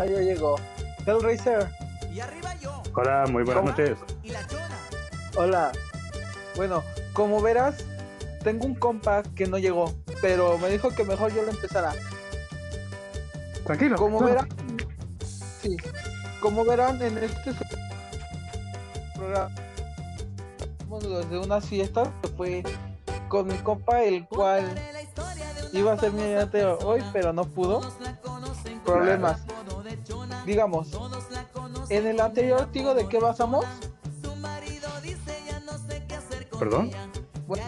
Ah, ya llegó. Hellraiser. Hola, muy buenas ¿Cómo? noches. Hola. Bueno, como verás, tengo un compa que no llegó, pero me dijo que mejor yo lo empezara. Tranquilo. Como claro. verán, sí, como verán en este programa de unas fiestas que fue con mi compa, el cual iba a ser mi ayudante hoy, pero no pudo. Problemas. Digamos, en el anterior digo de qué basamos. Perdón. Bueno,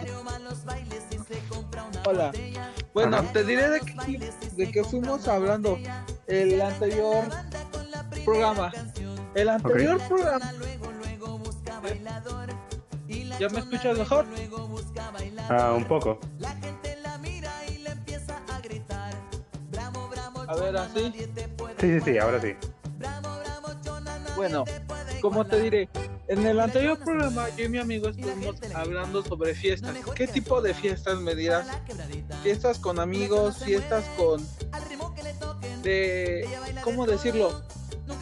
hola. Bueno, Ajá. te diré de que, de que fuimos hablando el anterior programa. El anterior programa. ¿Ya me escuchas mejor? Ah, un poco. A ver, así. Sí, sí, sí, ahora sí. Bueno, como te diré, en el anterior programa yo y mi amigo estuvimos hablando sobre fiestas. ¿Qué tipo de fiestas me dirás? Fiestas con amigos, fiestas con... de... ¿cómo decirlo?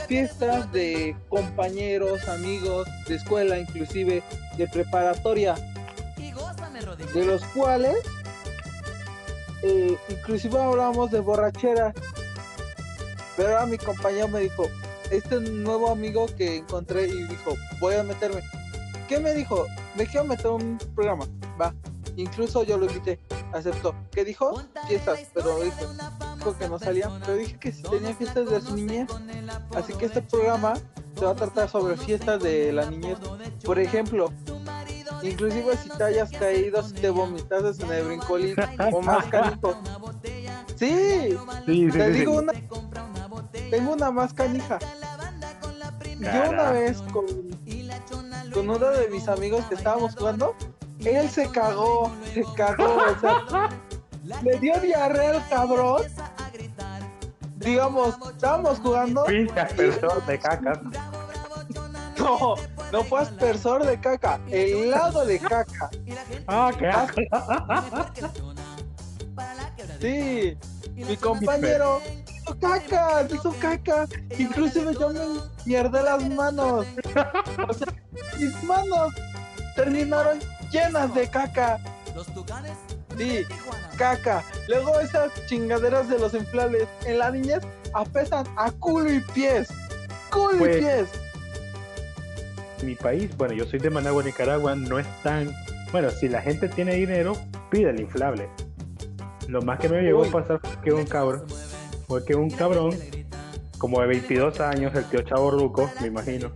Fiestas de compañeros, amigos, de escuela, inclusive de preparatoria, de los cuales eh, inclusive hablamos de borrachera. Pero a mi compañero me dijo, este nuevo amigo que encontré y dijo, voy a meterme. ¿Qué me dijo? Me quiero meter un programa. Va. Incluso yo lo invité. Aceptó. ¿Qué dijo? Fiestas. Pero dijo, dijo que no salía. Pero dije que si tenía fiestas de su niñez. Así que este programa se va a tratar sobre fiestas de la niñez. Por ejemplo, inclusive si te hayas caído, si te vomitaste en el brincolín o más canijo. Sí, Sí, sí, te sí, digo una. Tengo una más canija. Yo una vez con, con uno de mis amigos que estábamos jugando, él se cagó, se cagó, o sea, le dio diarrea al cabrón. Digamos, estábamos jugando, Pinche aspersor de caca. no, no fue aspersor de caca, helado de caca. Ah, qué asco. Sí, mi compañero hizo caca, hizo caca. Inclusive yo me mierdé las manos. O sea, mis manos terminaron llenas de caca. Sí, caca. Luego esas chingaderas de los inflables en la niñez apesan a culo y pies. Culo Pues- y pies. Mi país, bueno, yo soy de Managua, Nicaragua, no es tan. Bueno, si la gente tiene dinero, pide el inflable. Lo más que me llegó a pasar fue que un cabrón, fue que un cabrón, como de 22 años, el tío Chavo Ruco, me imagino,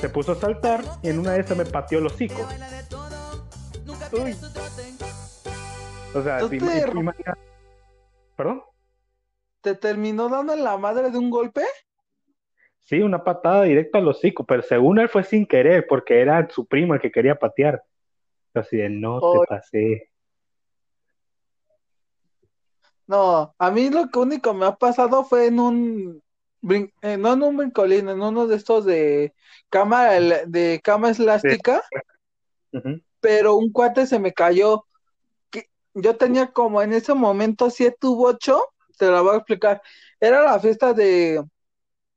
se puso a saltar y en una de esas me pateó el hocico. Uy, O sea, ¿Tú si te imagina- ¿Perdón? ¿te terminó dando en la madre de un golpe? Sí, una patada directa al hocico, pero según él fue sin querer, porque era su primo el que quería patear. Así de, no te pasé. No, a mí lo que único me ha pasado fue en un, eh, no en un brincolín, en uno de estos de cama, de cama elástica, pero un cuate se me cayó. Yo tenía como en ese momento siete u ocho, te la voy a explicar. Era la fiesta de,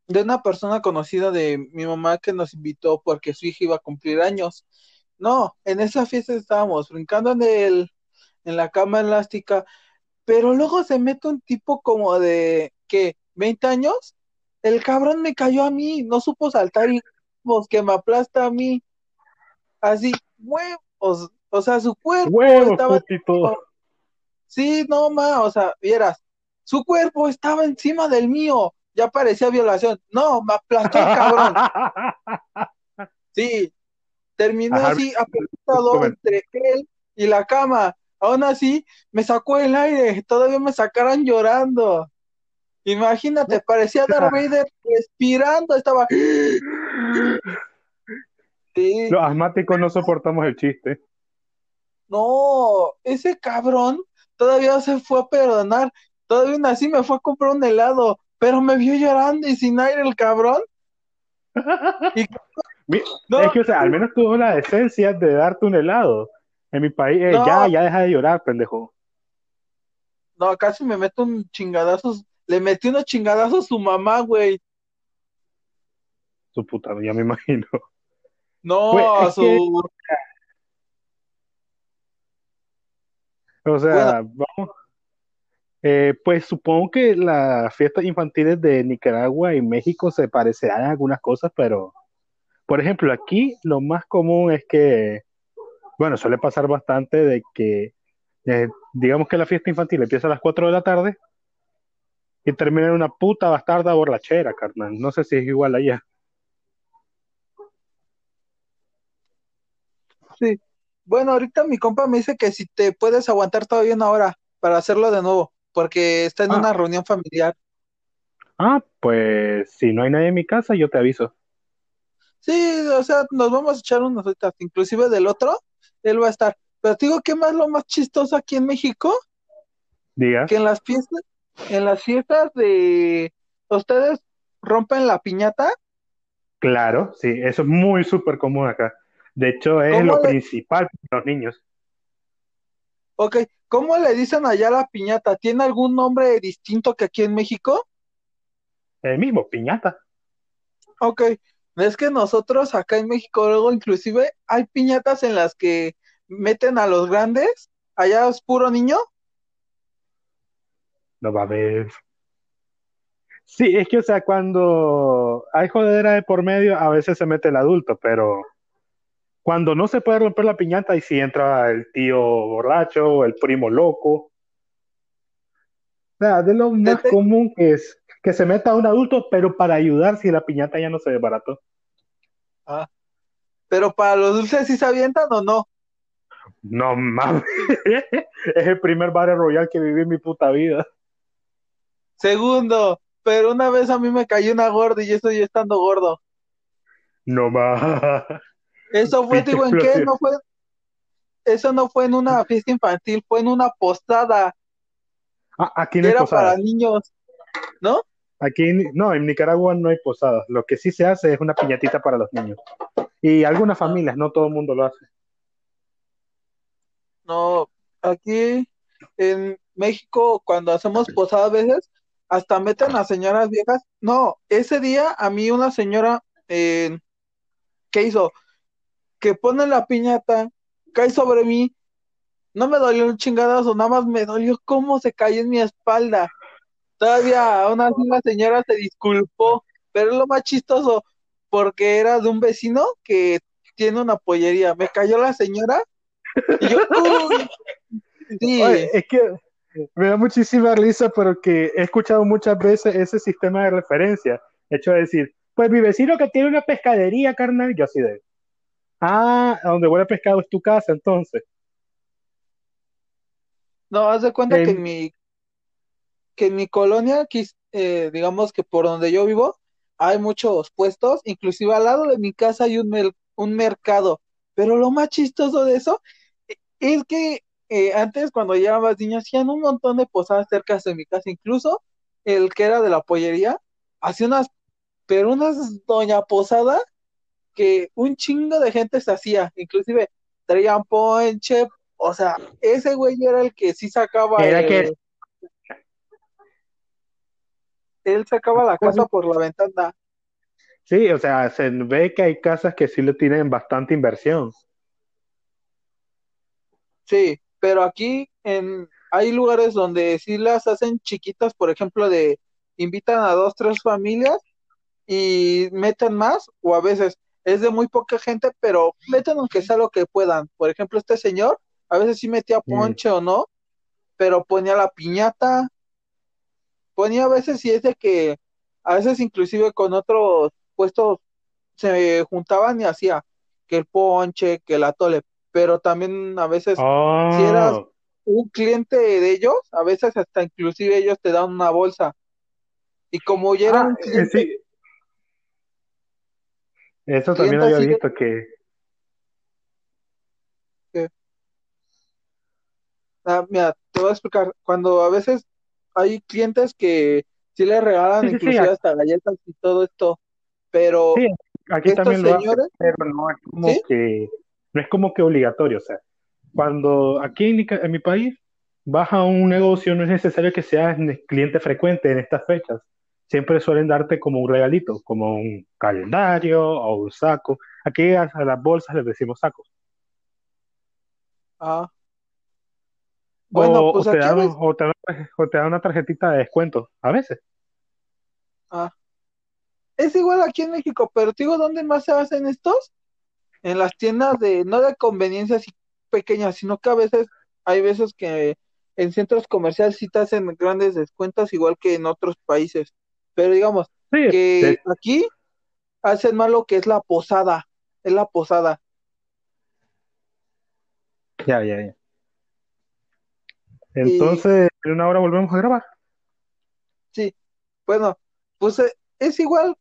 de una persona conocida de mi mamá que nos invitó porque su hija iba a cumplir años. No, en esa fiesta estábamos brincando en el, en la cama elástica, pero luego se mete un tipo como de, ¿qué? ¿20 años? El cabrón me cayó a mí, no supo saltar y pues, que me aplasta a mí. Así, huevos, o sea, su cuerpo Huevos, estaba putito. Sí, no, ma, o sea, vieras, su cuerpo estaba encima del mío, ya parecía violación. No, me aplastó el cabrón. Sí, terminé Ajá, así aplastado joven. entre él y la cama. Aún así, me sacó el aire, todavía me sacaron llorando. Imagínate, parecía Darth Vader respirando, estaba. Sí, Los asmáticos no soportamos el chiste. no, ese cabrón todavía se fue a perdonar, todavía así me fue a comprar un helado, pero me vio llorando y sin aire el cabrón. Y no, Es que, o sea, al menos tuvo la decencia de darte un helado. En mi país, eh, No. ya, ya deja de llorar, pendejo. no, casi me meto un chingadazos le metió unos chingadazos a su mamá, güey. Su puta, ya me imagino. No, a su... O sea, vamos. Eh, pues supongo que las fiestas infantiles de Nicaragua y México se parecerán en algunas cosas, pero, por ejemplo, aquí lo más común es que, bueno, suele pasar bastante de que, eh, digamos que la fiesta infantil empieza a las 4 de la tarde y termina en una puta bastarda borrachera, carnal. No sé si es igual allá. Sí. Bueno, ahorita mi compa me dice que si te puedes aguantar todavía una hora para hacerlo de nuevo porque está en Ah. una reunión familiar. Ah, pues si no hay nadie en mi casa, yo te aviso. Sí, o sea, nos vamos a echar unas horitas, inclusive del otro, él va a estar. Pero te digo, ¿qué más lo más chistoso aquí en México? Diga. Que en las fiestas, en las fiestas de ustedes rompen la piñata, Claro, sí, eso es muy súper común acá. De hecho, es ¿Cómo lo le- principal para los niños. ok, ¿cómo le dicen allá la piñata? ¿Tiene algún nombre distinto que aquí en México? El mismo, piñata. Ok, es que nosotros acá en México luego inclusive hay piñatas en las que meten a los grandes, allá es puro niño, No va a haber. Sí, es que, o sea, cuando hay jodera de por medio, a veces se mete el adulto, pero cuando no se puede romper la piñata, y sí entra el tío borracho o el primo loco. O sea, de lo más Tete. común que es que se meta un adulto, pero para ayudar si la piñata ya no se desbarató. pero para los dulces sí se avientan o no. No mames. Es el primer Battle Royale que viví en mi puta vida. Segundo, pero una vez a mí me cayó una gorda y yo estando gordo. No mames. Eso fue, digo, ¿en qué? No fue, eso no fue en una fiesta infantil, fue en una posada, Ah, aquí no era para niños, ¿no? Aquí, no, en Nicaragua no hay posadas. Lo que sí se hace es una piñatita para los niños. Y algunas familias, no todo el mundo lo hace. No, aquí en México cuando hacemos posada a veces, hasta meten a señoras viejas. No, ese día a mí una señora, eh, ¿qué hizo? Que pone la piñata, cae sobre mí, no me dolió un chingadazo, nada más me dolió cómo se cayó en mi espalda. Todavía aún así la señora se disculpó, pero es lo más chistoso, porque era de un vecino que tiene una pollería. Me cayó la señora y yo, sí, Oye, es que me da muchísima risa porque he escuchado muchas veces ese sistema de referencia. Hecho de decir, pues mi vecino que tiene una pescadería, carnal, yo así de. Ah, a donde huele pescado es tu casa, entonces. no, haz de cuenta que en mi, que en mi colonia, aquí, eh, digamos que por donde yo vivo, hay muchos puestos, inclusive al lado de mi casa hay un, mer- un mercado, pero lo más chistoso de eso eh, es que eh, antes cuando llegaban más niños hacían un montón de posadas cerca de mi casa, incluso el que era de la pollería, hacía unas, pero unas doña posada que un chingo de gente se hacía, inclusive traían ponche, o sea, ese güey era el que sí sacaba Era el- que- él sacaba la casa por la ventana. Sí, o sea, se ve que hay casas que sí le tienen bastante inversión. Sí, pero aquí en hay lugares donde sí las hacen chiquitas, por ejemplo, de invitan a dos, tres familias y meten más, o a veces es de muy poca gente, pero meten aunque sea lo que puedan. Por ejemplo, este señor a veces sí metía Mm. ponche o no, pero ponía la piñata, ponía a veces si es de que a veces inclusive con otros puestos se juntaban y hacía que el ponche, que el atole, pero también a veces Oh, si eras- un cliente de ellos, a veces hasta inclusive ellos te dan una bolsa. Y como ya era ah, un eh, cliente, sí. Eso también había de- visto que ah, mira, te voy a explicar, cuando a veces hay clientes que sí les regalan Sí, inclusive hasta galletas y todo esto, pero Sí, aquí estos también lo señores, pero no es como que no es como que obligatorio, o sea, cuando aquí en, en mi país vas a un negocio, no es necesario que seas cliente frecuente en estas fechas. Siempre suelen darte como un regalito, como un calendario o un saco. Aquí a, las bolsas les decimos sacos. Ah. Bueno, pues te dan, o te dan una tarjetita de descuento, a veces. Ah. Es igual aquí en México, pero te digo, ¿dónde más se hacen estos? En las tiendas de, no de conveniencia así pequeñas, sino que a veces, hay veces que en centros comerciales sí te hacen grandes descuentos, igual que en otros países. Pero digamos, que aquí hacen más lo que es la posada, es la posada. Ya, ya, ya. Entonces, en una hora volvemos a grabar. Sí, bueno, pues eh, es igual,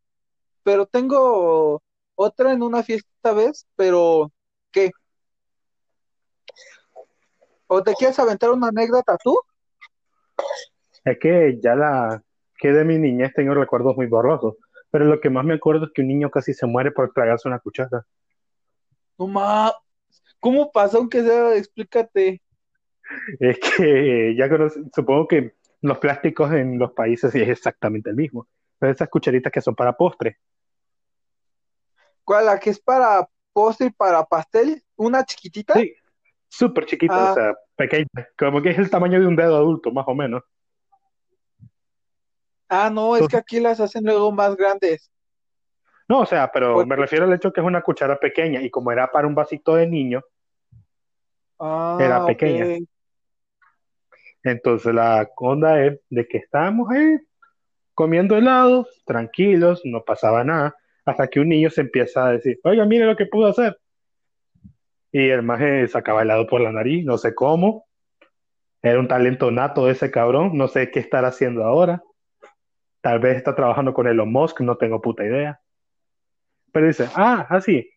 pero tengo otra en una fiesta vez, pero ¿qué? ¿O te quieres aventar una anécdota tú? Es que ya la que de mi niñez tengo recuerdos muy borrosos, pero lo que más me acuerdo es que un niño casi se muere por tragarse una cuchara. No ma, ¿cómo pasó aunque sea? Explícate. Es que ya supongo que los plásticos en los países es exactamente el mismo. Pero esas cucharitas que son para postre. ¿Cuál? ¿La que es para postre y para pastel? ¿Una chiquitita? Sí, súper chiquita, o ah. sea, pequeña. Como que es el tamaño de un dedo adulto, más o menos. Ah, no, es que aquí las hacen luego más grandes. No, o sea, pero me refiero al hecho que es una cuchara pequeña y como era para un vasito de niño, ah, era pequeña. Entonces la onda es de que estábamos ahí comiendo helado, tranquilos, no pasaba nada, hasta que un niño se empieza a decir, oiga, mire lo que pudo hacer. Y el maje sacaba helado por la nariz, no sé cómo. Era un talento nato de ese cabrón, no sé qué estará haciendo ahora. Tal vez está trabajando con Elon Musk, no tengo puta idea. Pero dice, ah, así,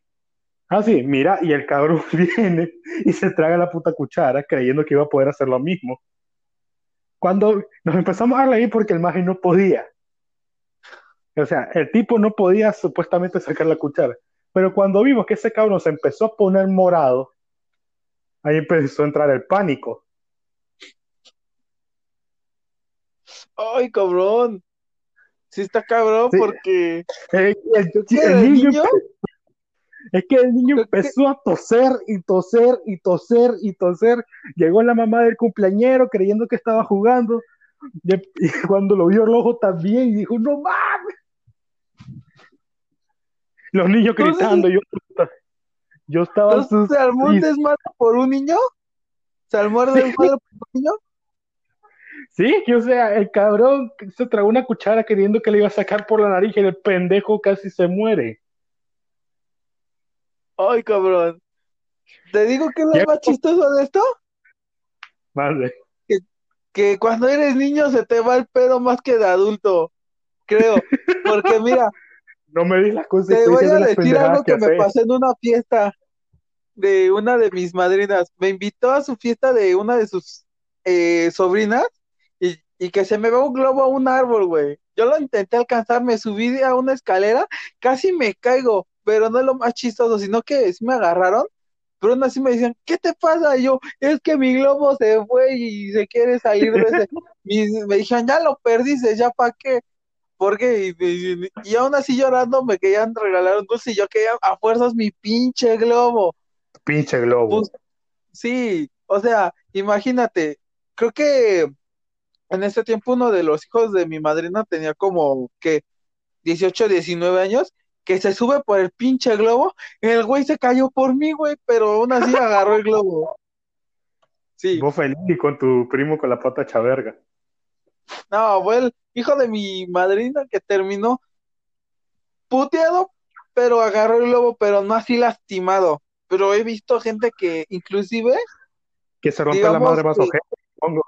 así, mira, y el cabrón viene y se traga la puta cuchara creyendo que iba a poder hacer lo mismo. Cuando nos empezamos a reír porque el maje no podía. O sea, el tipo no podía supuestamente sacar la cuchara. Pero cuando vimos que ese cabrón se empezó a poner morado, ahí empezó a entrar el pánico. Ay, cabrón. Sí está cabrón porque... el, niño, es que el niño empezó a toser y toser y toser y toser. Llegó la mamá del cumpleañero creyendo que estaba jugando. Y, cuando lo vio el ojo también, dijo, no mames. Los niños gritando, yo, yo estaba... ¿Se armó un por un niño? ¿Se armó un desmadre por un niño? Sí, que o sea, el cabrón se tragó una cuchara queriendo que le iba a sacar por la nariz y el pendejo casi se muere. Ay, cabrón. ¿Te digo que es lo más chistoso de esto? Vale. Que, cuando eres niño se te va el pedo más que de adulto, creo. Porque mira. no me di cosas. Te voy a decir algo que, me pasó en una fiesta de una de mis madrinas. Me invitó a su fiesta de una de sus eh, sobrinas y, y que se me va un globo a un árbol, güey. Yo lo intenté alcanzar, me subí a una escalera, casi me caigo pero no es lo más chistoso, sino que sí me agarraron, pero aún así me decían, ¿qué te pasa? Y yo, es que mi globo se fue y se quiere salir de ese. me dijeron, ya lo perdiste, ya para qué. Porque, y, y, aún así llorando me querían regalar un dulce y yo quería a fuerzas mi pinche globo. Pinche globo. Pues, sí, o sea, imagínate, creo que en ese tiempo uno de los hijos de mi madrina tenía como que 18, 19 años que se sube por el pinche globo, el güey se cayó por mí, güey, pero aún así agarró el globo. Sí. Vos feliz y con tu primo con la pata chaverga. No, fue el hijo de mi madrina que terminó puteado, pero agarró el globo, pero no así lastimado. Pero he visto gente que inclusive... Que se rompe la madre más ojete, supongo.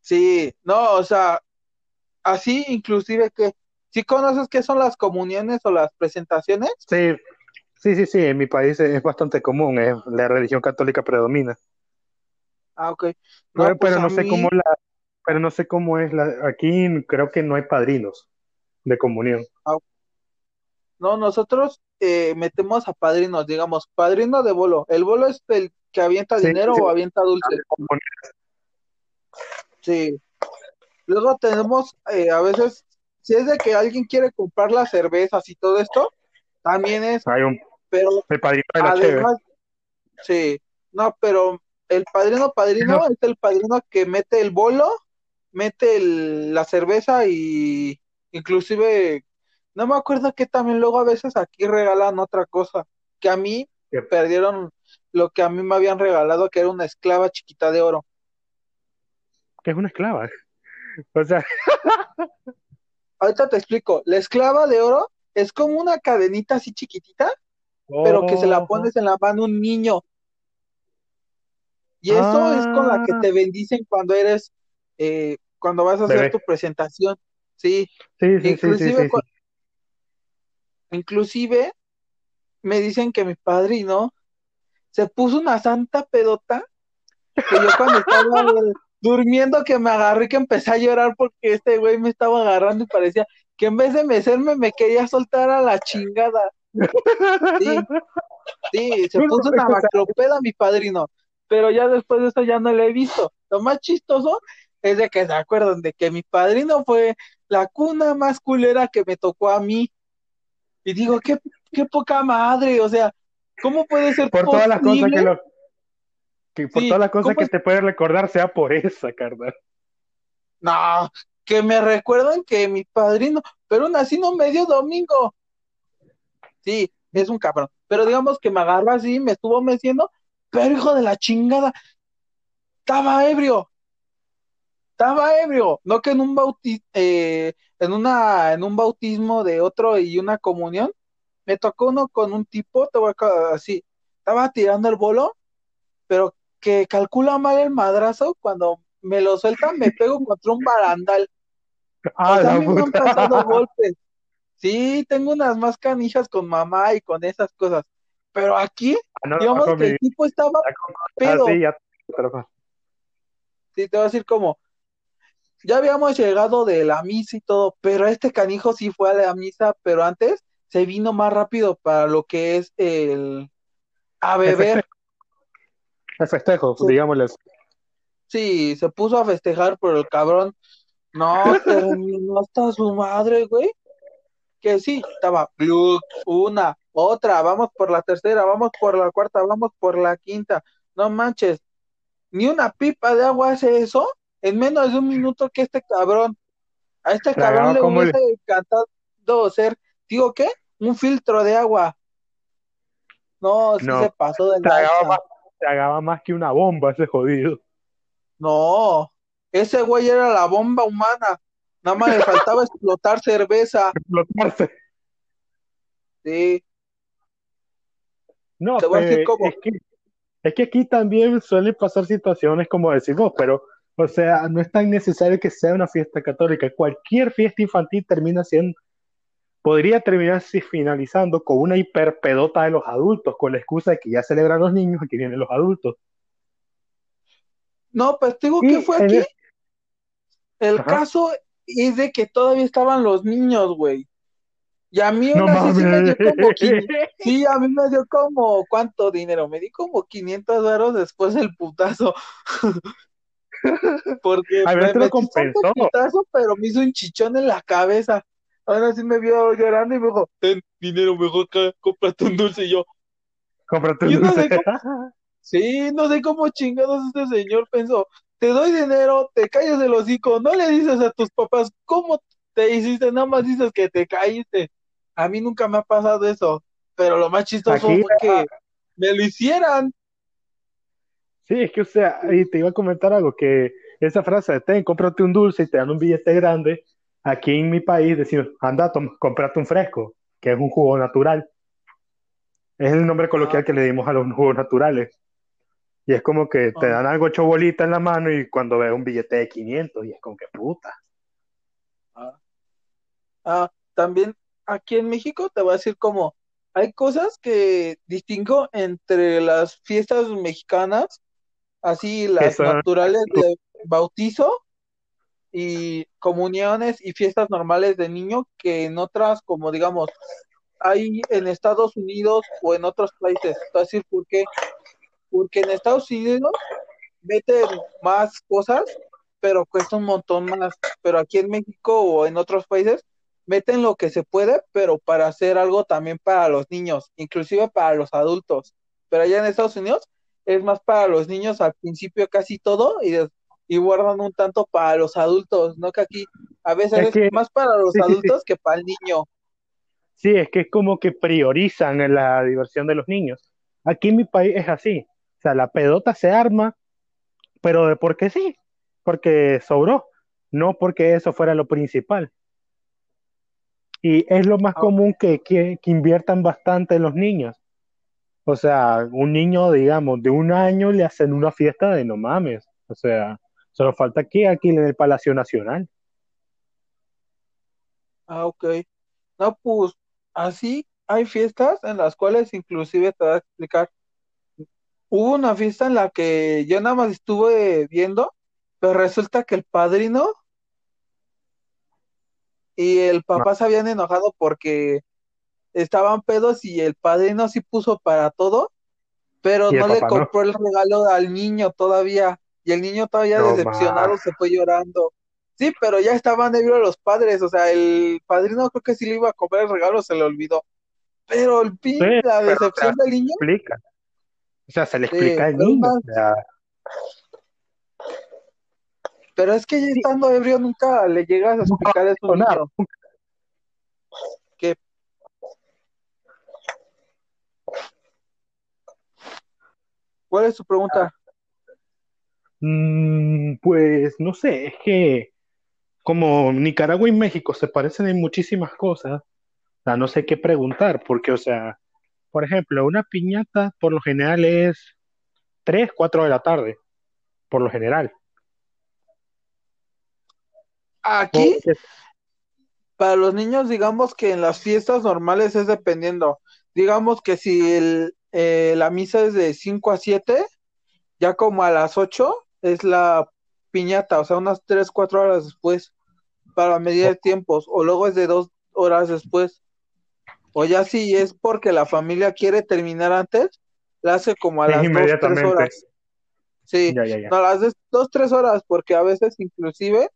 Sí, no, o sea, así inclusive que ¿Sí conoces qué son las comuniones o las presentaciones? Sí, sí, sí, sí, en mi país es bastante común, eh, la religión católica predomina. Ah, ok. pero, pues no sé cómo la, pero no sé cómo es la, aquí creo que no hay padrinos de comunión. Ah, no, nosotros eh, metemos a padrinos, digamos, padrino de bolo. El bolo es el que avienta dinero o avienta dulce. Sí. Luego tenemos, eh, a veces, si es de que alguien quiere comprar las cervezas y todo esto, también es. Hay un. Pero el padrino de la además, sí, no, pero el padrino padrino es el padrino que mete el bolo, mete el- la cerveza y inclusive, no me acuerdo que también luego a veces aquí regalan otra cosa, que a mí perdieron lo que a mí me habían regalado, que era una esclava chiquita de oro. Que es una esclava. O sea, Ahorita te explico, la esclava de oro es como una cadenita así chiquitita, pero que se la oh, pones en la mano un niño. Y eso es con la que Ah. te bendicen cuando eres, eh, cuando vas a hacer tu presentación. Sí, Sí, sí, sí, sí, inclusive, sí, sí. inclusive me dicen que mi padrino se puso una santa pedota, que yo cuando estaba durmiendo que me agarré que empecé a llorar porque este güey me estaba agarrando y parecía que en vez de mecerme me quería soltar a la chingada. Sí, sí, se puso una macropeda mi padrino, pero ya después de eso ya no lo he visto. Lo más chistoso es de que se acuerdan de que mi padrino fue la cuna más culera que me tocó a mí. Y digo, qué, qué poca madre, o sea, ¿cómo puede ser por todas las cosas que lo. Que por Sí, todas las cosas ¿cómo que es- te puede recordar sea por esa, carnal. No, que me recuerdan que mi padrino, pero aún así no me dio domingo. Sí, es un cabrón. Pero digamos que me agarró así, me estuvo meciendo, pero hijo de la chingada, estaba ebrio, estaba ebrio. No que en un bauti eh, en una, en un bautismo de otro y una comunión, me tocó uno con un tipo, te voy a así, estaba tirando el bolo, pero que calcula mal el madrazo, cuando me lo suelta, me pego contra un barandal. O Ah, sea, a la mí me han puta. pasado golpes. Sí, tengo unas más canijas con mamá y con esas cosas. Pero aquí, No, digamos que mi- el tipo estaba pedo. Ah, sí, ya. pero- Sí, te voy a decir como, ya habíamos llegado de la misa y todo, pero este canijo sí fue a la misa, pero antes se vino más rápido para lo que es el a beber. El festejo, Sí. digámosle. Sí, se puso a festejar, pero el cabrón no terminó hasta su madre, güey. Que sí, estaba una, otra, vamos por la tercera, vamos por la cuarta, vamos por la quinta. No manches, ni una pipa de agua hace eso en menos de un minuto que este cabrón. A este cabrón le hubiese encantado ser, digo, ¿qué? Un filtro de agua. No, sí No, se pasó de más, tragaba más que una bomba ese jodido. No, ese güey era la bomba humana. Nada más le faltaba explotar cerveza. Explotarse. Sí, No, Te voy a decir cómo. es que, es que aquí también suelen pasar situaciones como decimos, pero, o sea, no es tan necesario que sea una fiesta católica. Cualquier fiesta infantil termina siendo, podría terminar si- finalizando con una hiperpedota de los adultos, con la excusa de que ya celebran los niños, aquí vienen los adultos. no, pues digo Y que fue aquí. el- caso es de que todavía estaban los niños, güey. Y a mí No sí me dio como 500, sí, a mí me dio como, ¿cuánto dinero? Me di como 500 euros después del putazo. Porque A ver, me te lo compensó. putazo, pero me hizo un chichón en la cabeza. Ahora sí me vio llorando y me dijo, ten dinero, mejor acá, cómprate un dulce. Y yo, Cómprate un Yo no sé dulce. sí, no sé cómo chingados este señor pensó, te doy dinero, te callas el hocico, no le dices a tus papás cómo te hiciste, nada más dices que te caíste. A mí nunca me ha pasado eso, pero lo más chistoso Aquí, fue que me lo hicieran. Sí, es que, o sea, y te iba a comentar algo, que esa frase de ten, cómprate un dulce y te dan un billete grande, aquí en mi país decimos, anda, toma, cómprate un fresco, que es un jugo natural. Es el nombre coloquial Ah. que le dimos a los jugos naturales. Y es como que te Ah. dan algo hecho bolita en la mano y cuando ves un billete de 500 y es como que puta. Ah, también aquí en México te voy a decir como hay cosas que distingo entre las fiestas mexicanas, así las naturales de bautizo y comuniones y fiestas normales de niño que en otras, como digamos, hay en Estados Unidos o en otros países. Te voy a decir por qué. Porque en Estados Unidos meten más cosas pero cuesta un montón más. Pero aquí en México o en otros países meten lo que se puede, pero para hacer algo también para los niños, inclusive para los adultos. Pero allá en Estados Unidos es más para los niños al principio casi todo y, y guardan un tanto para los adultos, ¿no? Que aquí a veces es, más para los adultos que para el niño. Sí, es que es como que priorizan la diversión de los niños. Aquí en mi país es así. O sea, la pedota se arma, pero de por qué sí, porque sobró, no porque eso fuera lo principal. Y es lo más ah. común que, que, inviertan bastante en los niños. O sea, un niño, digamos, de un año le hacen una fiesta de no mames. O sea, solo falta que aquí en el Palacio Nacional. Ah, ok. No, pues así hay fiestas en las cuales inclusive te voy a explicar. Hubo una fiesta en la que yo nada más estuve viendo, pero resulta que el padrino y el papá se habían enojado porque estaban pedos y el padrino sí puso para todo, pero no le compró el regalo al niño todavía. Y el niño todavía decepcionado se fue llorando. Sí, pero ya estaban ebrios los padres, o sea, el padrino creo que sí le iba a comprar el regalo, se le olvidó. Pero el pin, la decepción del niño. Explica. O sea, se le explica al niño. Pero es que ya estando ebrio nunca le llegas a explicar eso. Nada. ¿Qué? ¿Cuál es su pregunta? Mm, pues no sé, es que como Nicaragua y México se parecen en muchísimas cosas, o sea, no sé qué preguntar, porque, o sea, por ejemplo, una piñata por lo general es 3, 4 de la tarde, por lo general. Aquí, para los niños, digamos que en las fiestas normales es dependiendo. Digamos que si el, eh, la misa es de 5 a 7, ya como a las 8 es la piñata, o sea, unas 3, 4 horas después para medir tiempos, o luego es de 2 horas después. O ya si es porque la familia quiere terminar antes, la hace como a las 2, 3 horas. Sí, no, a las 2, 3 horas, porque a veces inclusive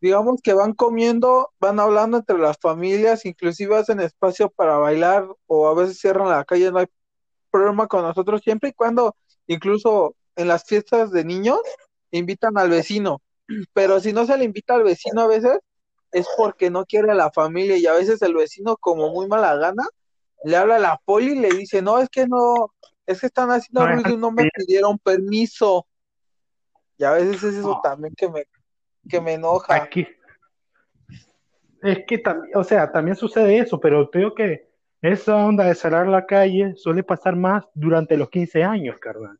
digamos que van comiendo, van hablando entre las familias, inclusive hacen espacio para bailar o a veces cierran la calle, no hay problema con nosotros, siempre y cuando incluso en las fiestas de niños invitan al vecino, pero si no se le invita al vecino a veces es porque no quiere a la familia y a veces el vecino como muy mala gana le habla a la poli y le dice, no, es que no, es que están haciendo ruido y no me pidieron permiso. Y a veces es eso también que me, que me enoja. Aquí. Es que también, o sea, también sucede eso, pero creo que esa onda de cerrar la calle suele pasar más durante los 15 años, carnal.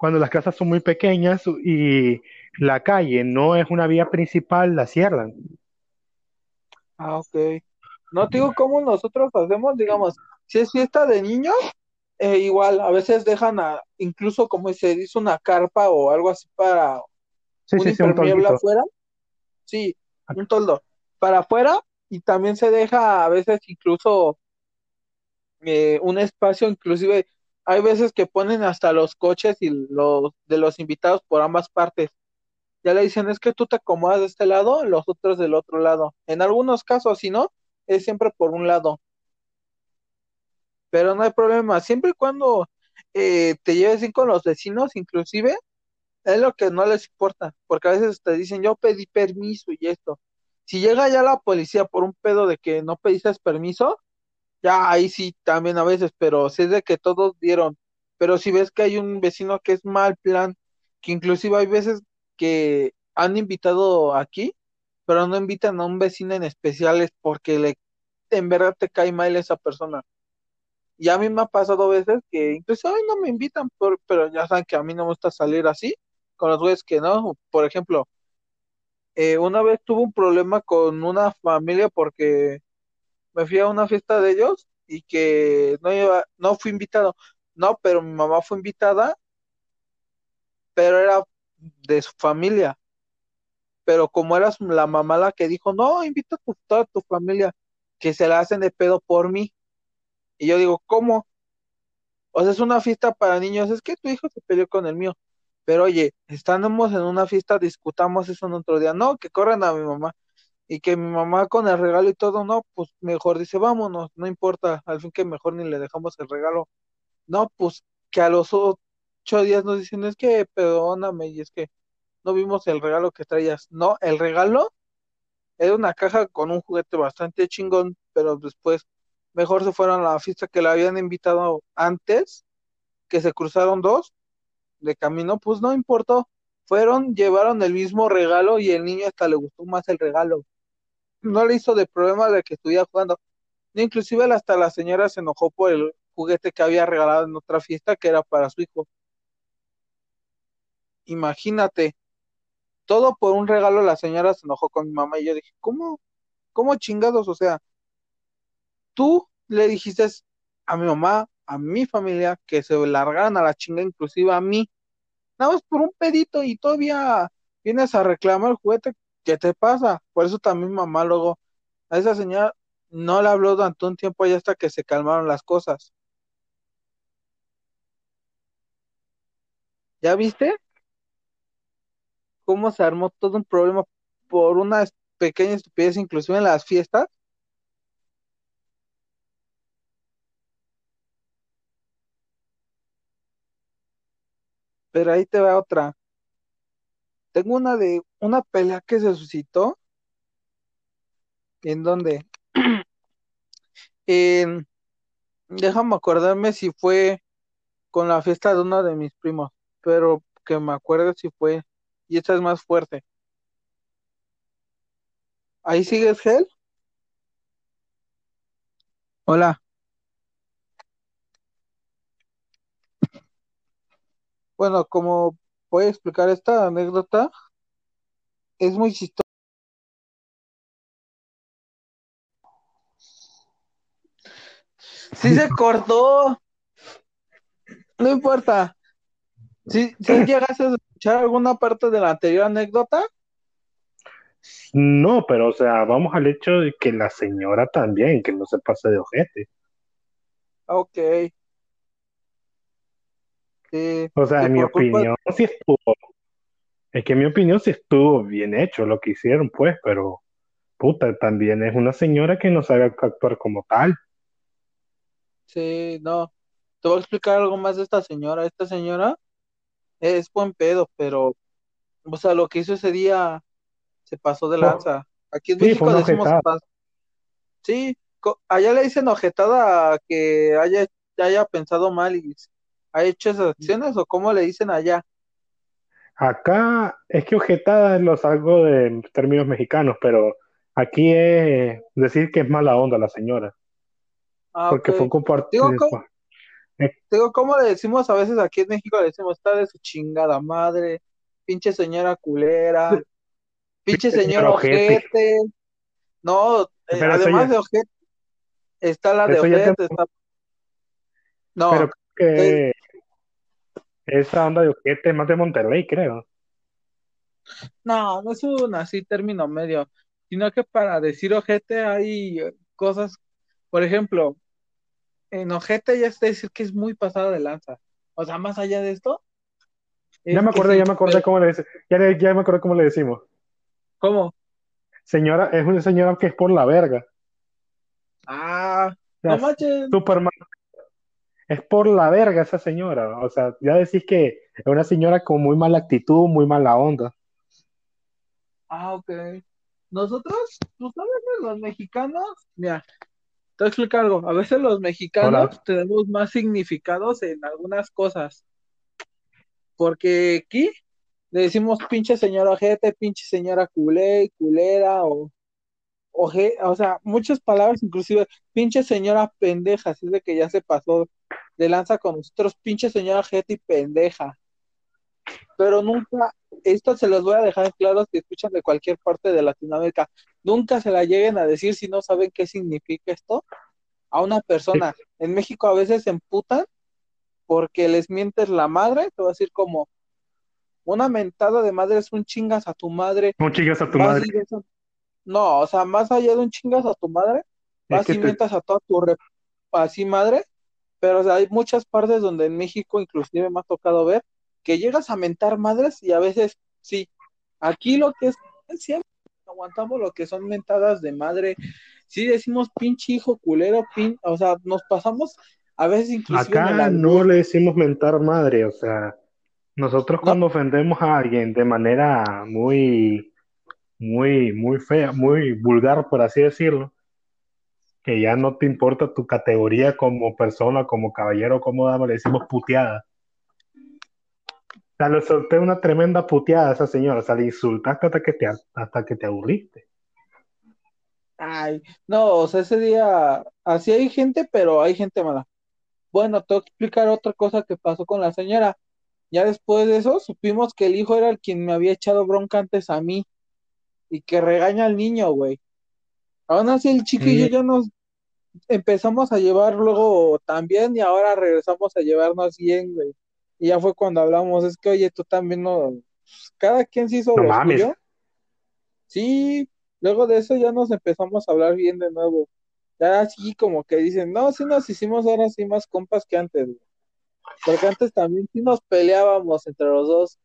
Cuando las casas son muy pequeñas y la calle no es una vía principal, la cierran. Ah, ok. No te digo cómo nosotros hacemos, digamos, si es fiesta de niños, eh, igual, a veces dejan a, incluso como se dice, una carpa o algo así para sí, un sí, impermeable afuera. Sí, un toldo. Para afuera y también se deja a veces incluso eh, un espacio, inclusive hay veces que ponen hasta los coches y los de los invitados por ambas partes. Ya le dicen, es que tú te acomodas de este lado, los otros del otro lado. En algunos casos, si no, es siempre por un lado. Pero no hay problema, siempre y cuando eh, te lleves con los vecinos, inclusive, es lo que no les importa, porque a veces te dicen, yo pedí permiso y esto. Si llega ya la policía por un pedo de que no pediste permiso, ya ahí sí también a veces, pero es de que todos dieron. Pero si ves que hay un vecino que es mal plan, que inclusive hay veces que han invitado aquí, pero no invitan a un vecino en especial es porque le en verdad te cae mal esa persona. Y a mí me ha pasado veces que incluso hoy no me invitan, pero ya saben que a mí no me gusta salir así con los güeyes que no. Por ejemplo, eh, una vez tuve un problema con una familia porque me fui a una fiesta de ellos y que no iba, no fui invitado. No, pero mi mamá fue invitada, pero era de su familia. Pero como eras la mamá la que dijo, no, invita a toda tu familia, que se la hacen de pedo por mí. Y yo digo, ¿cómo? O sea, es una fiesta para niños, es que tu hijo se peleó con el mío Pero oye, estamos en una fiesta, discutamos eso en otro día. No, que corran a mi mamá. Y que mi mamá con el regalo y todo, no, pues mejor dice, vámonos, no importa, al fin que mejor ni le dejamos el regalo. No, pues que a los ocho días nos dicen, es que perdóname, y es que no vimos el regalo que traías. No, el regalo era una caja con un juguete bastante chingón, pero después mejor se fueron a la fiesta que la habían invitado antes, que se cruzaron dos de camino, pues no importó. Fueron, llevaron el mismo regalo y el niño hasta le gustó más el regalo. No le hizo de problema de que estuviera jugando. Inclusive hasta la señora se enojó por el juguete que había regalado en otra fiesta que era para su hijo. Imagínate, todo por un regalo la señora se enojó con mi mamá y yo dije, ¿cómo? ¿Cómo chingados? O sea, tú le dijiste a mi mamá, a mi familia, que se largaran a la chinga, inclusive a mí, nada más por un pedito y todavía vienes a reclamar el juguete, ¿qué te pasa? Por eso también mamá luego, a esa señora no le habló durante un tiempo ya hasta que se calmaron las cosas. ¿Ya viste? cómo se armó todo un problema por una pequeña estupidez, inclusive en las fiestas. Pero ahí te va otra. Tengo una de una pelea que se suscitó. ¿En donde en, déjame acordarme si fue con la fiesta de uno de mis primos, pero que me acuerde si fue y esta es más fuerte. ¿Ahí sigues, Gel? Hola. Bueno, como voy a explicar esta anécdota, es muy chistosa. Sí se cortó. No importa. ¿Sí, sí llegaste a escuchar alguna parte de la anterior anécdota? No, pero o sea, vamos al hecho de que la señora también, que no se pase de ojete. Ok. O sea, en mi opinión sí estuvo. Es que en mi opinión sí estuvo bien hecho lo que hicieron, pues, pero puta, también es una señora que no sabe actuar como tal. Sí, no. Te voy a explicar algo más de esta señora. Esta señora es buen pedo, pero, o sea, lo que hizo ese día se pasó de lanza. Aquí en México decimos, sí, allá le dicen ojetada que haya, haya pensado mal y ha hecho esas acciones, o cómo le dicen allá. Acá es que ojetada es lo salgo de términos mexicanos, pero aquí es decir que es mala onda la señora. Ah, porque fue compartido. Digo, ¿cómo le decimos a veces aquí en México? Le decimos, está de su chingada madre, pinche señora culera, pinche señor ojete. No, eh, además de ojete, está la de ojete. No, pero que esa onda de ojete más de Monterrey, creo. No, no es un así término medio, sino que para decir ojete hay cosas, por ejemplo, en ojete ya es decir que es muy pasada de lanza. O sea, más allá de esto. Ya me acordé, ya me acordé cómo le decimos. Ya, ya, me acordé cómo le decimos. ¿Cómo? Señora, es una señora que es por la verga. Ah, no manches. Superman. Es por la verga esa señora. O sea, ya decís que es una señora con muy mala actitud, muy mala onda. Ah, ok. Nosotros, tú sabes, los mexicanos, mira, te voy a explicar algo. A veces los mexicanos tenemos más significados en algunas cosas. Porque aquí le decimos pinche señora ojete, pinche señora culé, culera, o, o sea, muchas palabras, inclusive pinche señora pendeja, así de que ya se pasó de lanza con nosotros, pinche señora ojete y pendeja. Pero nunca, esto se los voy a dejar claro si escuchan de cualquier parte de Latinoamérica, nunca se la lleguen a decir si no saben qué significa esto a una persona. En México a veces se emputan porque les mientes la madre, te voy a decir como una mentada de madre es un chingas a tu madre. Un chingas a tu madre. no, o sea, más allá de un chingas a tu madre, vas y mientas a toda tu así madre, pero hay muchas partes donde en México inclusive me ha tocado ver que llegas a mentar madres y a veces sí. Aquí lo que es, siempre aguantamos lo que son mentadas de madre. Sí decimos pinche hijo culero, pin, o sea, nos pasamos a veces inclusive. Acá no le decimos mentar madre, o sea, nosotros cuando ofendemos a alguien de manera muy, muy, muy fea, muy vulgar, por así decirlo, que ya no te importa tu categoría como persona, como caballero, como dama, le decimos puteada. O sea, le solté una tremenda puteada a esa señora, o sea, le insultaste hasta que te, hasta que te aburriste. Ay, no, o sea, ese día, así hay gente, pero hay gente mala. Bueno, tengo que explicar otra cosa que pasó con la señora. Ya después de eso, supimos que el hijo era el quien me había echado bronca antes a mí y que regaña al niño, güey. Aún así el chiquillo ya nos empezamos a llevar luego también y ahora regresamos a llevarnos bien, güey. Y ya fue cuando hablamos, es que oye, tú también no, cada quien se hizo lo suyo. Sí, luego de eso ya nos empezamos a hablar bien de nuevo. Ya así como que dicen, no, sí nos hicimos ahora sí más compas que antes, güey. Porque antes también sí nos peleábamos entre los dos.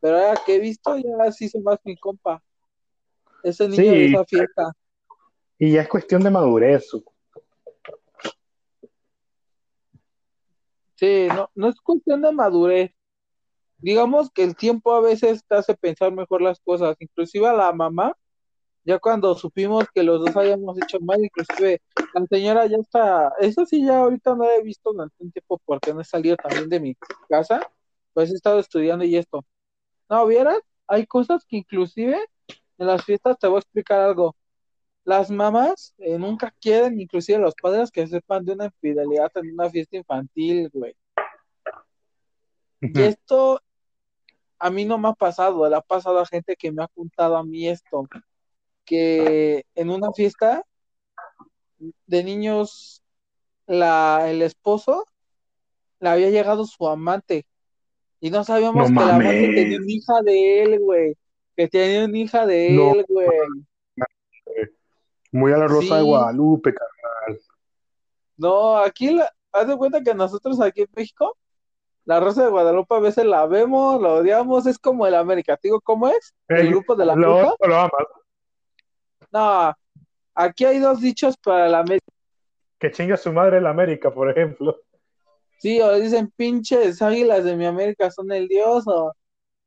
Pero ahora que he visto, ya sí soy más mi compa. Ese niño de esa fiesta. Y ya es cuestión de madurez. Sí, no, no es cuestión de madurez. Digamos que el tiempo a veces te hace pensar mejor las cosas. Inclusive a la mamá, ya cuando supimos que los dos habíamos hecho mal, inclusive la señora ya está, eso sí ya ahorita no he visto durante un tiempo porque no he salido también de mi casa, pues he estado estudiando y esto. No, vieras, hay cosas que inclusive en las fiestas te voy a explicar algo. Las mamás eh, nunca quieren, inclusive los padres, que sepan de una infidelidad en una fiesta infantil, güey. Y esto a mí no me ha pasado, le ha pasado a gente que me ha contado a mí esto, que en una fiesta de niños, la, el esposo le había llegado su amante y no sabíamos que la amante tenía una hija de él, güey que tiene una hija de él, güey. Muy a la Rosa de Guadalupe, carnal. No, aquí, la, haz de cuenta que nosotros aquí en México, la Rosa de Guadalupe a veces la vemos, la odiamos, es como el América. ¿Te digo cómo es? El grupo de la lo, lo amas. No, aquí hay dos dichos para la América. Que chinga su madre la América, por ejemplo. Sí, o dicen pinches águilas de mi América son el dios, o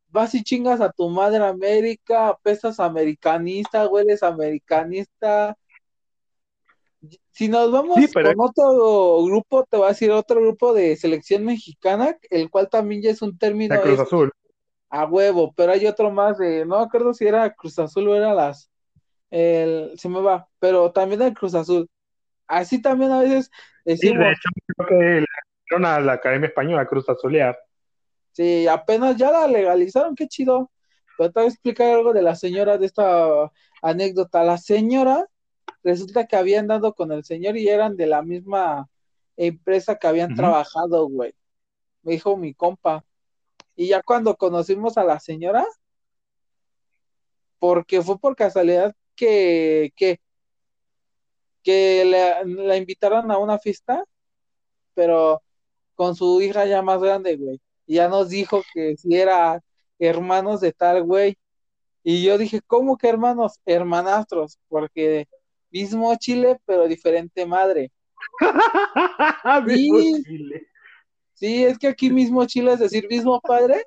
vas y chingas a tu madre América, pesas americanista, hueles americanista. Si nos vamos con otro grupo, te voy a decir otro grupo de selección mexicana, el cual también ya es un término. Cruz Azul. A huevo, pero hay otro más de, no me acuerdo si era Cruz Azul o era las, el, se me va, pero también el Cruz Azul. Así también a veces decimos. Sí, de hecho, creo que le a la Academia Española Cruz Azulear. Sí, apenas ya la legalizaron, qué chido. Pero te voy a explicar algo de la señora, de esta anécdota. La señora, resulta que habían dado con el señor y eran de la misma empresa que habían trabajado, güey. Me dijo mi compa. Y ya cuando conocimos a la señora, porque fue por casualidad que, que, que la, la invitaron a una fiesta, pero con su hija ya más grande, güey y ya nos dijo que si era hermanos de tal güey. Y yo dije, ¿cómo que hermanos? Hermanastros, porque mismo Chile, pero diferente madre. sí, sí, es que aquí mismo Chile es decir mismo padre,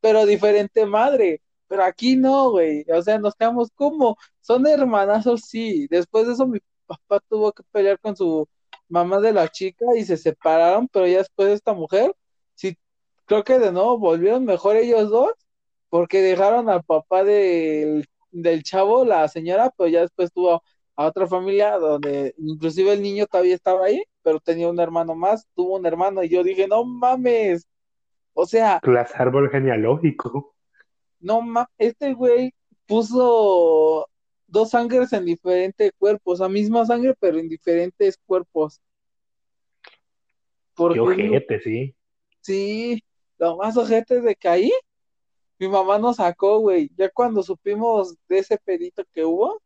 pero diferente madre. Pero aquí no, güey. O sea, nos quedamos como, son hermanazos, sí. Después de eso mi papá tuvo que pelear con su mamá de la chica y se separaron, pero ya después de esta mujer creo que de nuevo volvieron mejor ellos dos, porque dejaron al papá del, chavo, la señora, pero ya después tuvo a otra familia donde inclusive el niño todavía estaba ahí, pero tenía un hermano más, tuvo un hermano y yo dije, no mames, o sea... Clase árbol genealógico. No mames, este güey puso dos sangres en diferentes cuerpos, la misma sangre pero en diferentes cuerpos. Qué ojete, sí. Sí, lo más ojete de que ahí mi mamá nos sacó, güey. Ya cuando supimos de ese pedito que hubo,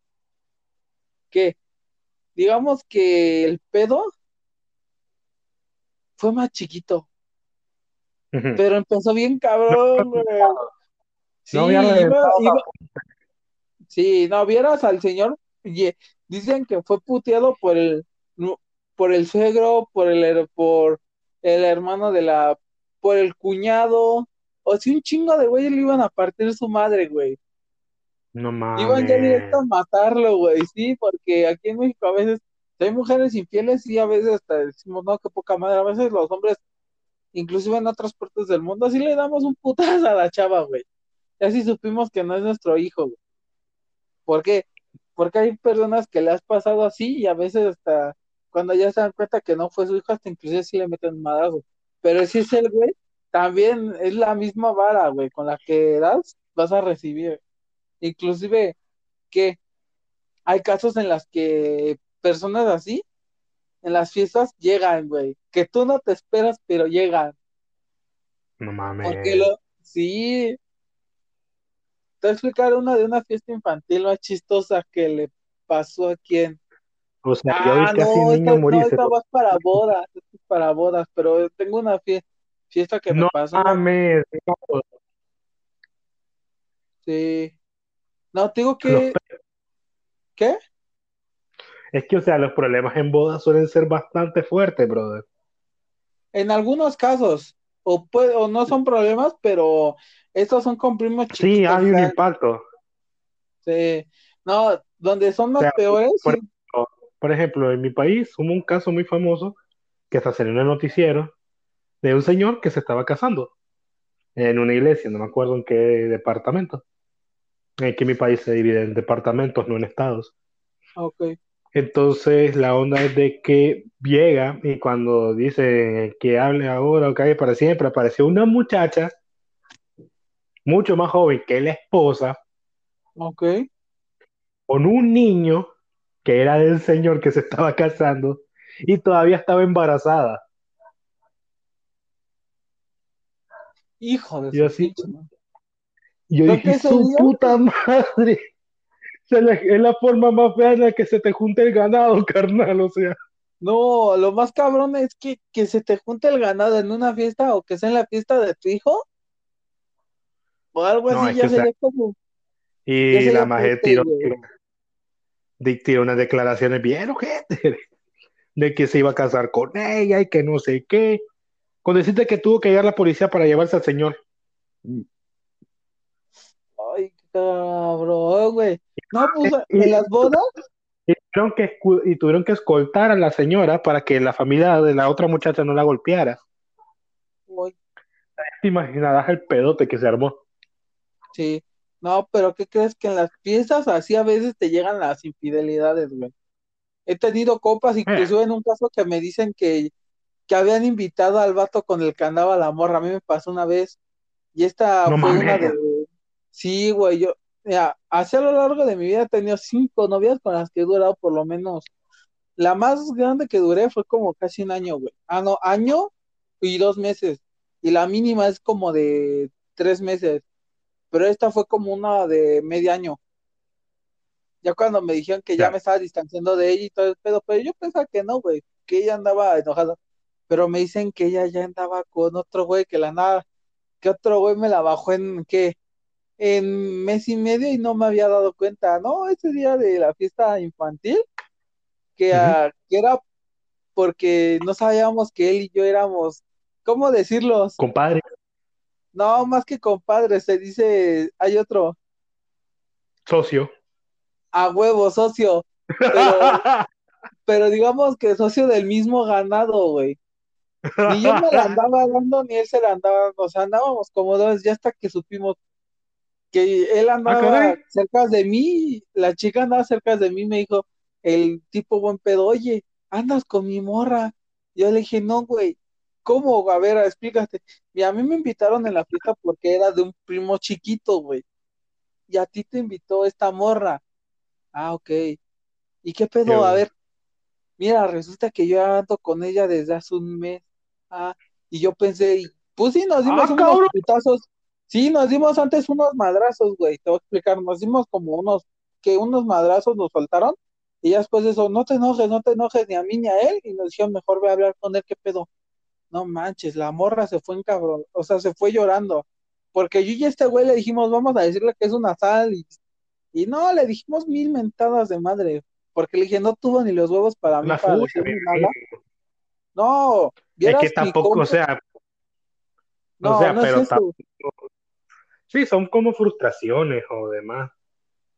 que digamos que el pedo fue más chiquito. Pero empezó bien cabrón, güey. Sí, No iba, iba- sí, no vieras al señor. y- Dicen que fue puteado por el, por el suegro, por el, por el hermano de la, por el cuñado. O sea, un chingo de güeyes le iban a partir su madre, güey. No Iban ya directo a mames. matarlo, güey, sí, porque aquí en México a veces hay mujeres infieles y a veces hasta decimos, no, qué poca madre, a veces los hombres, inclusive en otras partes del mundo, así le damos un putazo a la chava, güey. Y así supimos que no es nuestro hijo, güey. ¿Por qué? Porque hay personas que le has pasado así y a veces hasta cuando ya se dan cuenta que no fue su hijo, hasta inclusive sí le meten un madrazo. Pero si es el güey, también es la misma vara, güey, con la que das, vas a recibir. Inclusive que hay casos en las que personas así en las fiestas llegan, güey, que tú no te esperas, pero llegan. No Porque mames. lo, sí, te voy a explicar una de una fiesta infantil más chistosa que le pasó a quien. O sea, yo Ah, vi casi no, niño no, morirse. esta va para bodas, es para bodas, pero tengo una fie- fiesta que me No la, mames. sí. No, te digo Los que, ¿qué? Es que, o sea, los problemas en bodas suelen ser bastante fuertes, brother. En algunos casos, o, puede, o no son problemas, pero estos son con primos Sí, chiquitos, hay o un impacto. sí. No, donde son O sea, peores, por sí. Por ejemplo, en mi país hubo un caso muy famoso que hasta salió en el noticiero de un señor que se estaba casando en una iglesia, no me acuerdo en qué departamento. Es que mi país se divide en departamentos, no en estados. Ok, Entonces, la onda es de que llega y cuando dice que hable ahora o calle para siempre, apareció una muchacha mucho más joven que la esposa ok. con un niño que era del señor que se estaba casando y todavía estaba embarazada. Hijo de Y su así, yo dije, su puta madre. Es la forma más fea en la que se te junta el ganado, carnal. O sea, no, lo más cabrón es que, que se te junte el ganado en una fiesta o que sea en la fiesta de tu hijo o algo no, así, ya sería como, y la maje tiró. Tiró, unas declaraciones bien gente de que se iba a casar con ella y que no sé qué. Con decirte que tuvo que llegar la policía para llevarse al señor. Ay, cabrón, güey. No, pues en las bodas, y tuvieron que, y tuvieron que escoltar a la señora para que la familia de la otra muchacha no la golpeara. güey, ¿Te imaginarás el pedote que se armó? sí. No, pero ¿qué crees que en las fiestas así a veces te llegan las infidelidades, güey? He tenido copas, Eh, inclusive en un caso que me dicen que, que habían invitado al vato con el que andaba la morra. A mí me pasó una vez. Y esta no fue una de. Sí, güey, yo. Mira, así a lo largo de mi vida he tenido cinco novias con las que he durado por lo menos. La más grande que duré fue como casi un año, güey. Ah, no, año y dos meses. Y la mínima es como de tres meses. Pero esta fue como una de medio año. Ya cuando me dijeron que ya Ya. me estaba distanciando de ella y todo el pedo, pero yo pensaba que no, güey, que ella andaba enojada. Pero me dicen que ella ya andaba con otro güey que la nada, que otro güey me la bajó en qué, en mes y medio y no me había dado cuenta, ¿no? Ese día de la fiesta infantil, que, que era porque no sabíamos que él y yo éramos, ¿cómo decirlos? Compadre, No, más que compadres, se dice, hay otro, socio. a huevo, socio, pero, pero digamos que socio del mismo ganado, güey. Ni yo me la andaba dando, ni él se la andaba dando, o sea, andábamos como dos, ya hasta que supimos que él Ah, andaba caray. cerca de mí, la chica andaba cerca de mí, me dijo, el tipo buen pedo, oye, andas con mi morra. Yo le dije, no, güey, ¿cómo? A ver, explícate. Y a mí me invitaron en la fiesta porque era de un primo chiquito, güey. Y a ti te invitó esta morra. Ah, ok. ¿Y qué pedo? A ver, mira, resulta que yo ando con ella desde hace un mes. Ah, y yo pensé, pues sí, nos dimos ¡Ah, unos cabrón! putazos. Sí, nos dimos antes unos madrazos, güey. Te voy a explicar, nos dimos como unos, que unos madrazos nos soltaron. Y ya después de eso, no te enojes, no te enojes ni a mí ni a él. Y nos dijeron, mejor ve a hablar con él, qué pedo. No manches, la morra se fue en cabrón, o sea, se fue llorando. Porque yo y este güey le dijimos, vamos a decirle que es una sal, y, y no, le dijimos mil mentadas de madre, porque le dije, no tuvo ni los huevos para mí para decirme nada. No, es que tampoco, o sea, no, o sea, pero tampoco, sí, son como frustraciones o demás.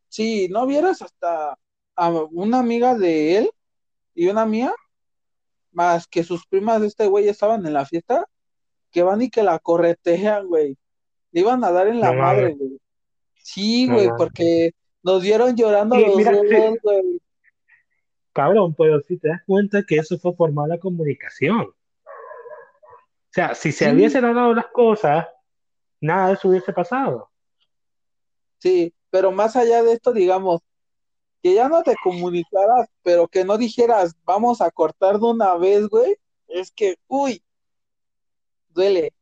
Sí, no vieras hasta a una amiga de él y una mía, más que sus primas de este güey estaban en la fiesta, que van y que la corretean, güey. Le iban a dar en la madre, güey. Sí, güey, porque nos dieron llorando los dos, güey. Cabrón, pero si te das cuenta que eso fue por mala comunicación. O sea, si se hubiesen dado las cosas, nada de eso hubiese pasado. Sí, pero más allá de esto, digamos, que ya no te comunicaras, pero que no dijeras, vamos a cortar de una vez, güey, es que, uy, duele.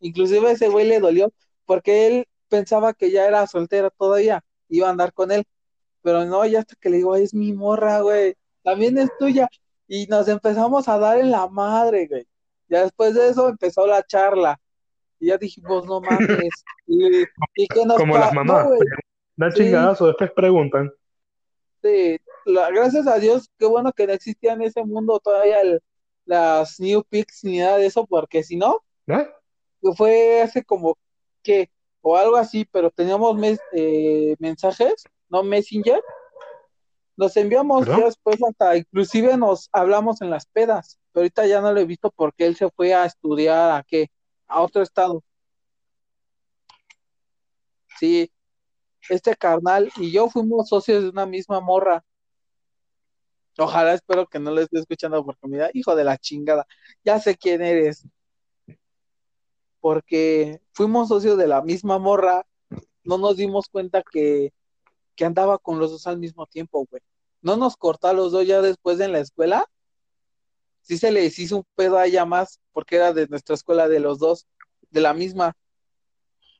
Inclusive ese güey le dolió porque él pensaba que ya era soltera todavía, iba a andar con él, pero no, ya hasta que le digo, es mi morra, güey, también es tuya. Y nos empezamos a dar en la madre, güey. Ya después de eso empezó la charla. Y ya dijimos, no mames. Y, Como las mamás. dan chingadas o después preguntan. Sí, gracias a Dios, qué bueno que no existía en ese mundo todavía las New Pics ni nada de eso, porque si no, ¿Eh? fue hace como que, o algo así, pero teníamos eh, mensajes, no Messenger, nos enviamos ya después hasta, inclusive nos hablamos en las pedas, pero ahorita ya no lo he visto porque él se fue a estudiar a qué, a otro estado. Sí, este carnal y yo fuimos socios de una misma morra. Ojalá espero que no le esté escuchando porque mira, hijo de la chingada, ya sé quién eres. Porque fuimos socios de la misma morra, no nos dimos cuenta que, que andaba con los dos al mismo tiempo, güey. No nos cortó a los dos ya después en la escuela. Sí se les hizo un pedo a ella más, porque era de nuestra escuela de los dos, de la misma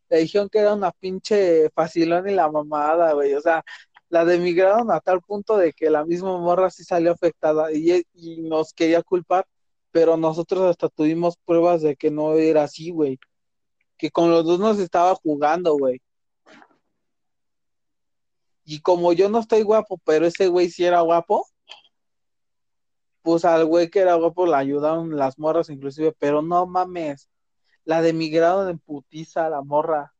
le dijeron que era una pinche facilón y la mamada, güey. O sea, la demigraron a tal punto de que la misma morra sí salió afectada y, nos quería culpar, pero nosotros hasta tuvimos pruebas de que no era así, güey. Que con los dos nos estaba jugando, güey. Y como yo no estoy guapo, pero ese güey sí era guapo, pues al güey que era guapo le ayudaron las morras inclusive, pero no mames la de migrado de putiza, la morra.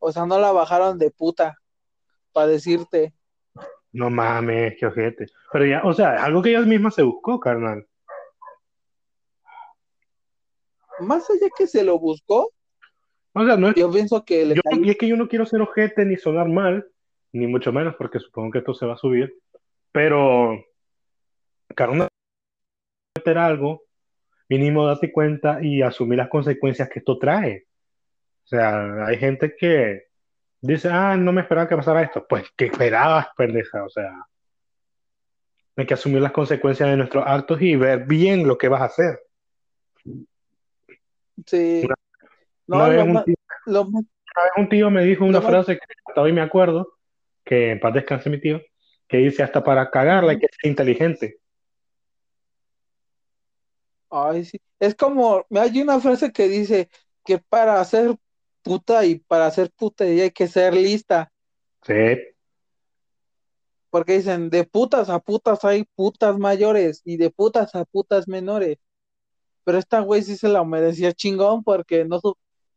O sea, no la bajaron de puta, para decirte. No mames, qué ojete. Pero ya, o sea, algo que ella misma se buscó, carnal. Más allá que se lo buscó. O sea, no es, yo pienso que le y es que yo no quiero ser ojete ni sonar mal, ni mucho menos, porque supongo que esto se va a subir. Pero, carnal, meter algo mínimo date cuenta y asumir las consecuencias que esto trae. O sea, hay gente que dice, ah, no me esperaba que pasara esto. Pues, ¿qué esperabas, pendeja? O sea, hay que asumir las consecuencias de nuestros actos y ver bien lo que vas a hacer. Sí. Una, vez, un tío, me dijo una frase que hasta hoy me acuerdo, que en paz descanse mi tío, que dice, hasta para cagarla hay que ser inteligente. Ay, sí. Es como, hay una frase que dice que para ser puta y para ser puta hay que ser lista. Sí. Porque dicen, de putas a putas hay putas mayores y de putas a putas menores. Pero esta güey sí se la merecía chingón porque no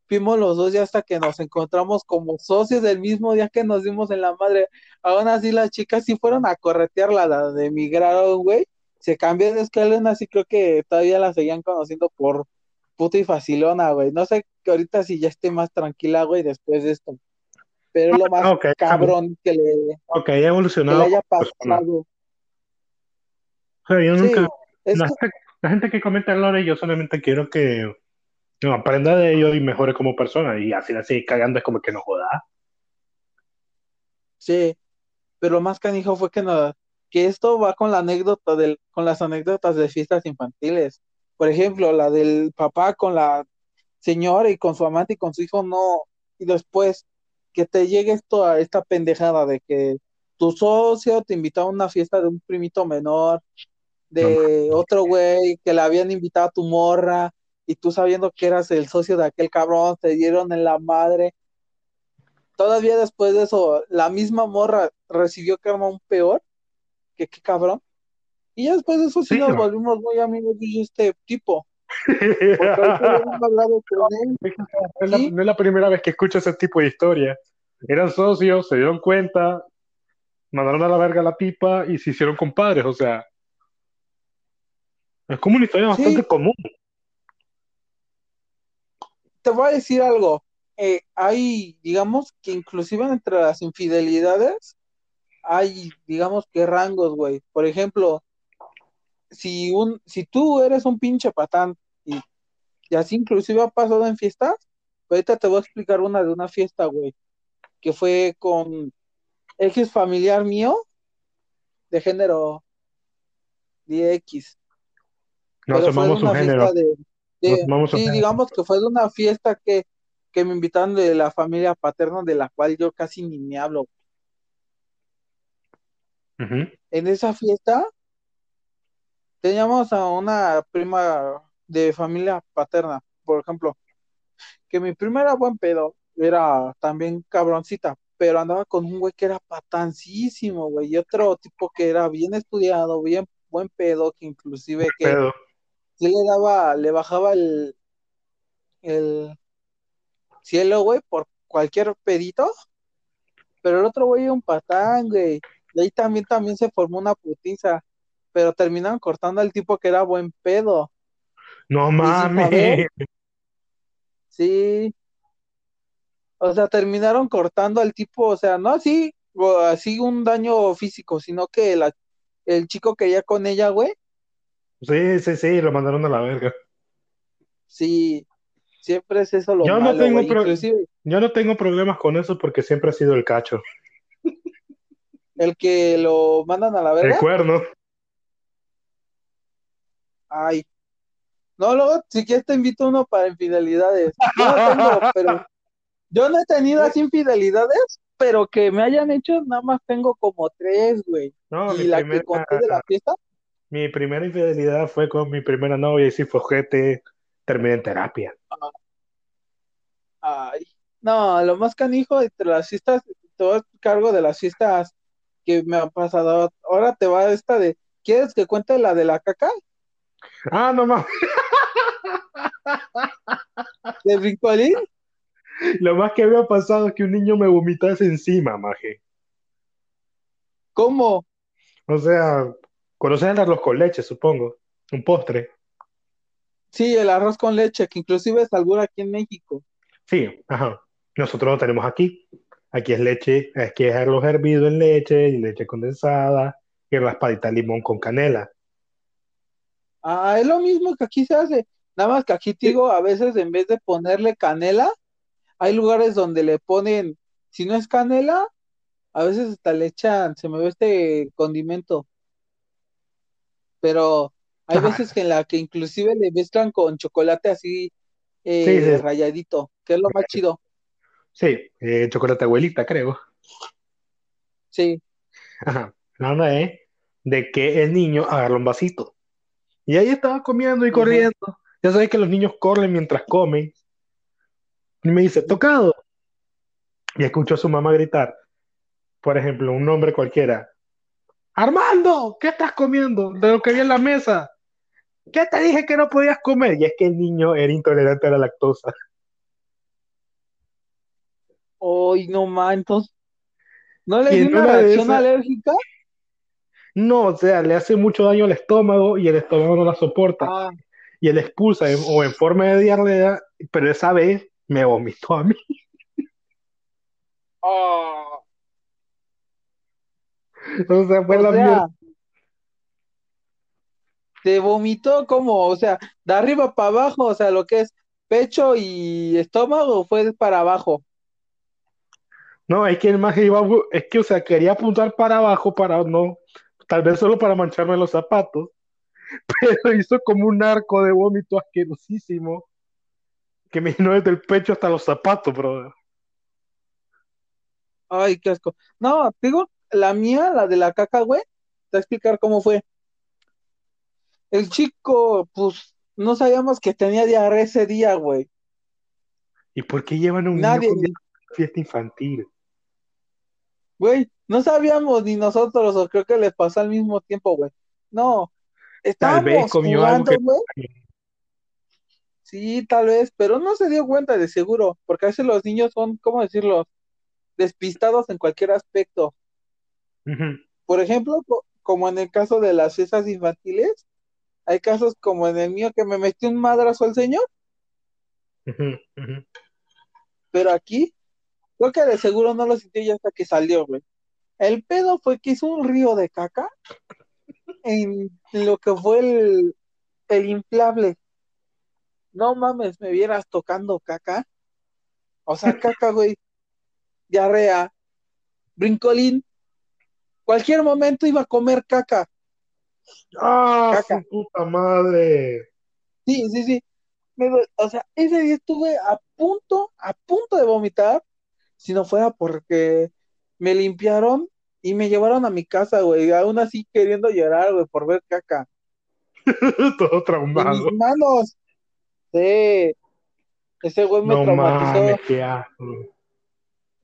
fuimos los dos ya hasta que nos encontramos como socios del mismo día que nos dimos en la madre. Aún así las chicas sí fueron a corretear la de migraron, güey se cambió de escalón, así creo que todavía la seguían conociendo por puta y facilona, güey. No sé que ahorita si ya esté más tranquila, güey, después de esto. Pero lo más cabrón que le, Ok, ha evolucionado. haya pasado. yo nunca. la, gente, que comenta el lore, yo solamente quiero que aprenda de ello y mejore como persona. Y así, así cagando es como que no joda. Sí, pero lo más canijo fue que no, que esto va con la anécdota del, con las anécdotas de fiestas infantiles. Por ejemplo, la del papá con la señora y con su amante y con su hijo, no, y después que te llegue esto a esta pendejada de que tu socio te invitó a una fiesta de un primito menor, de otro güey que le habían invitado a tu morra y tú sabiendo que eras el socio de aquel cabrón, te dieron en la madre. Todavía después de eso, la misma morra recibió que un peor, que qué cabrón. Y ya después de eso sí, nos volvimos muy amigos de este tipo. No es la primera vez que escucho ese tipo de historia. Eran socios, se dieron cuenta, mandaron a la verga la pipa y se hicieron compadres, o sea. Es como una historia bastante común. Te voy a decir algo. Eh, hay, digamos, que inclusive entre las infidelidades, hay, digamos, que rangos, güey. Por ejemplo, si un, si tú eres un pinche patán y, y así inclusive ha pasado en fiestas, ahorita te voy a explicar una de una fiesta, güey, que fue con X familiar mío de género DX. No tomamos un género. sí, digamos que fue de una fiesta que, que me invitaron de la familia paterna de la cual yo casi ni me hablo. En esa fiesta teníamos a una prima de familia paterna, por ejemplo, que mi prima era buen pedo, era también cabroncita, pero andaba con un güey que era patancísimo, güey, y otro tipo que era bien estudiado, bien buen pedo, que inclusive que le daba, le bajaba el, el cielo, güey, por cualquier pedito, pero el otro güey era un patán, güey, y ahí también, también se formó una putiza, pero terminaron cortando al tipo que era buen pedo. No mames. Sí. O sea, terminaron cortando al tipo, o sea, no así, así un daño físico, sino que la, el chico que ya con ella, güey. Sí, sí, sí, lo mandaron a la verga. Sí, siempre es eso lo yo malo, no tengo Yo no tengo problemas con eso porque siempre ha sido el cacho. El que lo mandan a la verga. El cuerno. Ay. No, luego, si quieres te invito uno para infidelidades. Yo no tengo, pero yo no he tenido así infidelidades, pero que me hayan hecho, nada más tengo como tres, güey. No, y la que conté de la fiesta. Mi primera infidelidad fue con mi primera novia y si fue ojete, terminé en terapia. Ay, no, lo más canijo entre las fiestas, todo cargo de las fiestas que me han pasado. Ahora te va esta de, ¿quieres que cuente la de la caca? Ah, no mames. ¿De Brincolín? Lo más que había pasado es que un niño me vomitase encima, maje. ¿Cómo? O sea, conoces el arroz con leche, supongo. Un postre. Sí, el arroz con leche, que inclusive es algo aquí en México. Sí, ajá. Nosotros lo tenemos aquí. Aquí es leche, aquí es arroz hervido en leche y leche condensada y raspadita de limón con canela. Ah, es lo mismo que aquí se hace. Nada más que aquí te digo, a veces en vez de ponerle canela, hay lugares donde le ponen, si no es canela, a veces hasta le echan, se me ve este condimento. Pero hay veces en la que inclusive le mezclan con chocolate así eh, rayadito, que es lo más chido. Sí, eh, chocolate abuelita, creo. Sí. Ajá. Nada es de que el niño agarra un vasito. Y ahí estaba comiendo y corriendo. Ya sabes que los niños corren mientras comen. Y me dice, tocado. Y escucho a su mamá gritar, por ejemplo, un nombre cualquiera. Armando, ¿qué estás comiendo? De lo que había en la mesa. ¿Qué te dije que no podías comer? Y es que el niño era intolerante a la lactosa. Ay, no manches. ¿No le dio una reacción alérgica? No, o sea, le hace mucho daño al estómago y el estómago no la soporta. Ah. Y él expulsa o en forma de diarrea, pero esa vez me vomitó a mí. Oh. O sea, fue la mierda. Te vomitó como, o sea, de arriba para abajo, o sea, lo que es pecho y estómago fue para abajo. No, es que el más iba, es que, o sea, quería apuntar para abajo para no, tal vez solo para mancharme los zapatos, pero hizo como un arco de vómito asquerosísimo que me vino desde el pecho hasta los zapatos, brother. Ay, qué asco. No, digo, la mía, la de la caca, güey, te voy a explicar cómo fue. el chico, pues, no sabíamos que tenía diarrea ese día, güey. ¿Y por qué llevan un Nadie... niño con fiesta infantil? Güey, no sabíamos ni nosotros, o creo que le pasó al mismo tiempo, güey. No, estábamos tal vez jugando, güey. Sí, tal vez, pero no se dio cuenta de seguro, porque a veces los niños son, ¿cómo decirlo? Despistados en cualquier aspecto. Por ejemplo, como en el caso de las fiestas infantiles, hay casos como en el mío que me metió un madrazo al señor. Pero aquí, creo que de seguro no lo sintió ya hasta que salió, güey. El pedo fue que hizo un río de caca en lo que fue el, el inflable. No mames, me vieras tocando caca. O sea, caca, güey. Diarrea. Brincolín. Cualquier momento iba a comer caca. ¡Ah, su puta madre! Sí, sí, sí. o sea, ese día estuve a punto, a punto de vomitar, si no fuera porque me limpiaron y me llevaron a mi casa, güey, aún así queriendo llorar, güey, por ver caca. Todo traumado. En mis manos. Sí. Ese güey me traumatizó.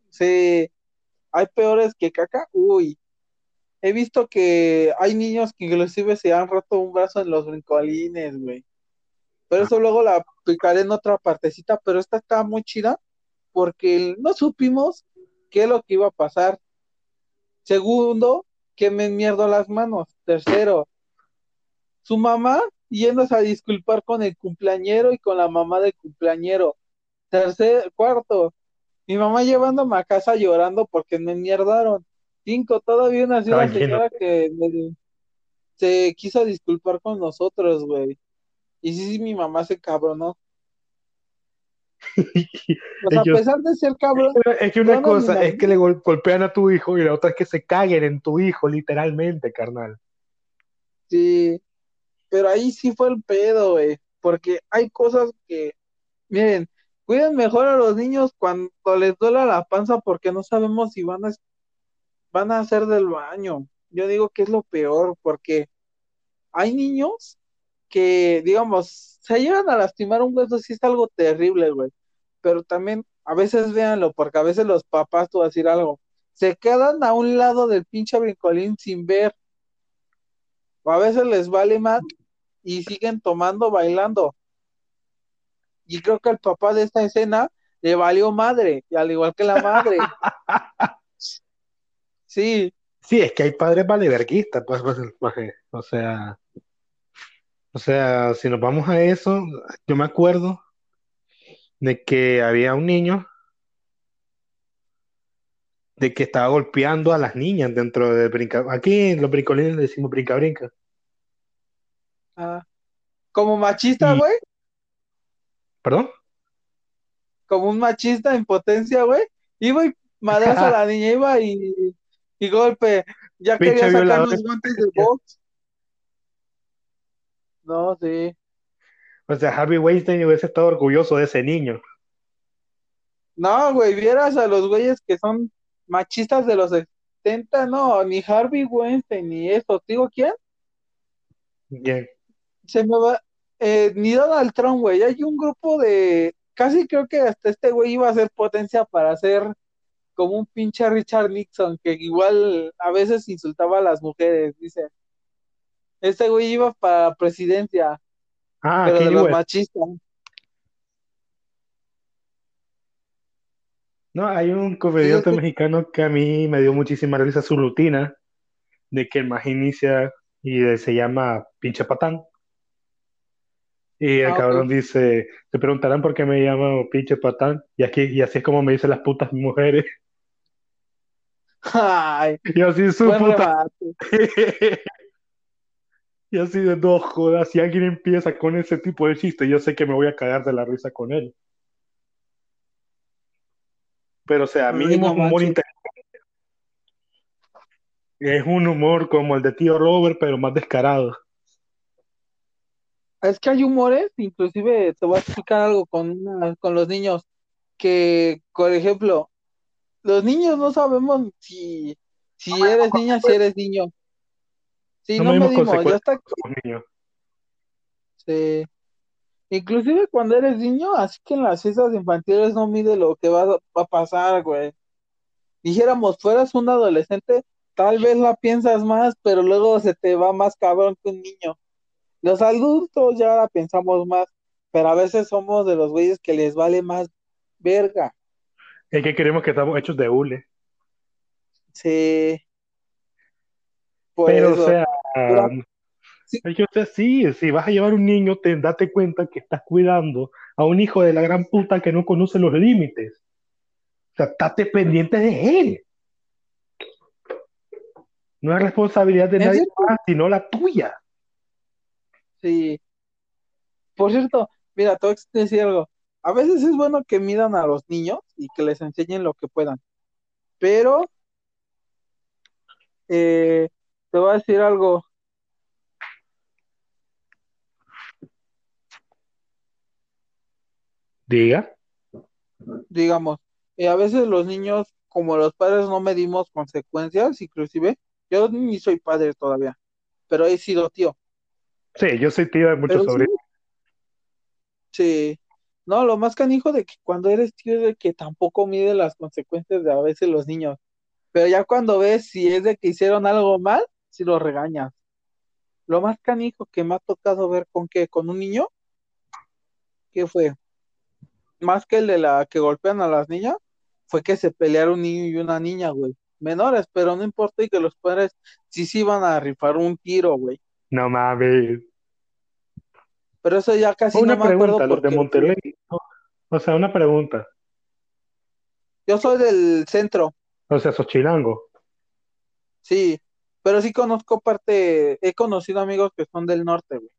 Sí. Hay peores que caca. Uy. He visto que hay niños que inclusive se han roto un brazo en los brincolines, güey. Pero eso luego la aplicaré en otra partecita, pero esta está muy chida porque no supimos qué es lo que iba a pasar. Segundo, que me mierdo las manos. Tercero, su mamá yéndose a disculpar con el cumpleañero y con la mamá del cumpleañero. Tercer, cuarto, mi mamá llevándome a casa llorando porque me mierdaron. Cinco, todavía una señora que se quiso disculpar con nosotros, güey. Y sí, sí, mi mamá se cabronó. Pues a pesar de ser cabrón. Es que una cosa es que le golpean a tu hijo y la otra es que se caguen en tu hijo, literalmente, carnal. Sí, pero ahí sí fue el pedo, güey. Porque hay cosas que, miren, cuiden mejor a los niños cuando les duela la panza porque no sabemos si van a van a hacer del baño. Yo digo que es lo peor, porque hay niños que, digamos, se llegan a lastimar un hueso, sí es algo terrible, güey. Pero también, a veces véanlo, porque a veces los papás, tú vas a decir algo, se quedan a un lado del pinche brincolín sin ver. O a veces les vale más y siguen tomando, bailando. Y creo que el papá de esta escena le valió madre, y al igual que la madre. Sí. Sí, es que hay padres valeverguistas, pues, pues, pues eh, o sea, o sea, si nos vamos a eso, yo me acuerdo de que había un niño de que estaba golpeando a las niñas dentro del brinca. Aquí en los brincolines le decimos brinca brinca. Ah. Como machista, güey. ¿Perdón? Como un machista en potencia, güey. Iba y madrazo a la niña, iba y y golpe. Ya quería sacar los guantes de box. No, sí. O sea, Harvey Weinstein hubiese estado orgulloso de ese niño. No, güey, vieras a los güeyes que son machistas de los 70, no, ni Harvey Weinstein, ni eso. ¿Digo quién? ¿Quién? Se me va. Eh, ni Donald Trump, güey. Hay un grupo de. Casi creo que hasta este güey iba a ser potencia para hacer como un pinche Richard Nixon, que igual a veces insultaba a las mujeres, dice. Este güey iba para presidencia, ah, pero de los machistas. No, hay un comediante mexicano que a mí me dio muchísima risa su rutina de que el más inicia y se llama pinche patán. Y el ah, cabrón dice, se preguntarán por qué me llamo pinche patán. Y, aquí, y así es como me dicen las putas mujeres. Ay, y así su puta. y así de dos jodas. Si alguien empieza con ese tipo de chiste, yo sé que me voy a cagar de la risa con él. Pero, o sea, mínimo humor inteligente. Es un humor como el de tío Robert, pero más descarado. Es que hay humores, inclusive te voy a explicar algo con, con los niños, que, por ejemplo, los niños no sabemos si, si eres niña, si eres niño. Sí, no, me dimos, ya está. Sí. Inclusive cuando eres niño, así que en las fiestas infantiles no mide lo que va, a pasar, güey. Dijéramos, fueras un adolescente, tal vez la piensas más, pero luego se te va más cabrón que un niño. Los adultos ya la pensamos más, pero a veces somos de los güeyes que les vale más verga. Es que queremos que estamos hechos de hule. Sí. Pero, o sea, es que usted sí, si vas a llevar un niño, te date cuenta que estás cuidando a un hijo de la gran puta que no conoce los límites. O sea, estate pendiente de él. No es responsabilidad de nadie más, sino la tuya. Sí. Por cierto, mira, te voy a decir algo. A veces es bueno que midan a los niños y que les enseñen lo que puedan. Pero eh, te voy a decir algo. Diga. Digamos, y a veces los niños, como los padres no medimos consecuencias, inclusive, yo ni soy padre todavía, pero he sido tío. Sí, yo soy tío de muchos sobrinos. Sí. No, lo más canijo de que cuando eres tío es de que tampoco mide las consecuencias de a veces los niños. Pero ya cuando ves si es de que hicieron algo mal, si lo regañas. Lo más canijo que me ha tocado ver con que con un niño, ¿qué fue? Más que el de la que golpean a las niñas, fue que se pelearon un niño y una niña, güey. Menores, pero no importa y que los padres sí sí iban a rifar un tiro, güey. No mames. Pero eso ya casi una no me pregunta, los de Monterrey. O sea, una pregunta. Yo soy del centro. O sea, sos chilango. Sí, pero sí conozco parte, he conocido amigos que son del norte, güey.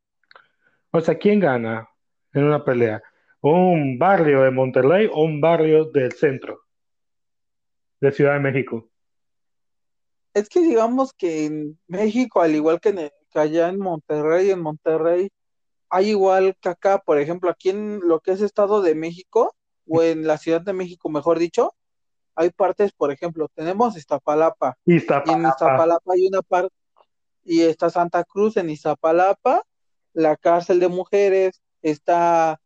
O sea, ¿quién gana en una pelea? ¿Un barrio de Monterrey o un barrio del centro de Ciudad de México? Es que digamos que en México, al igual que, que allá en Monterrey, en Monterrey, hay igual que acá, por ejemplo, aquí en lo que es Estado de México, o en la Ciudad de México, mejor dicho, hay partes, por ejemplo, tenemos Iztapalapa, y en Iztapalapa hay una parte, y está Santa Cruz en Iztapalapa, la cárcel de mujeres, está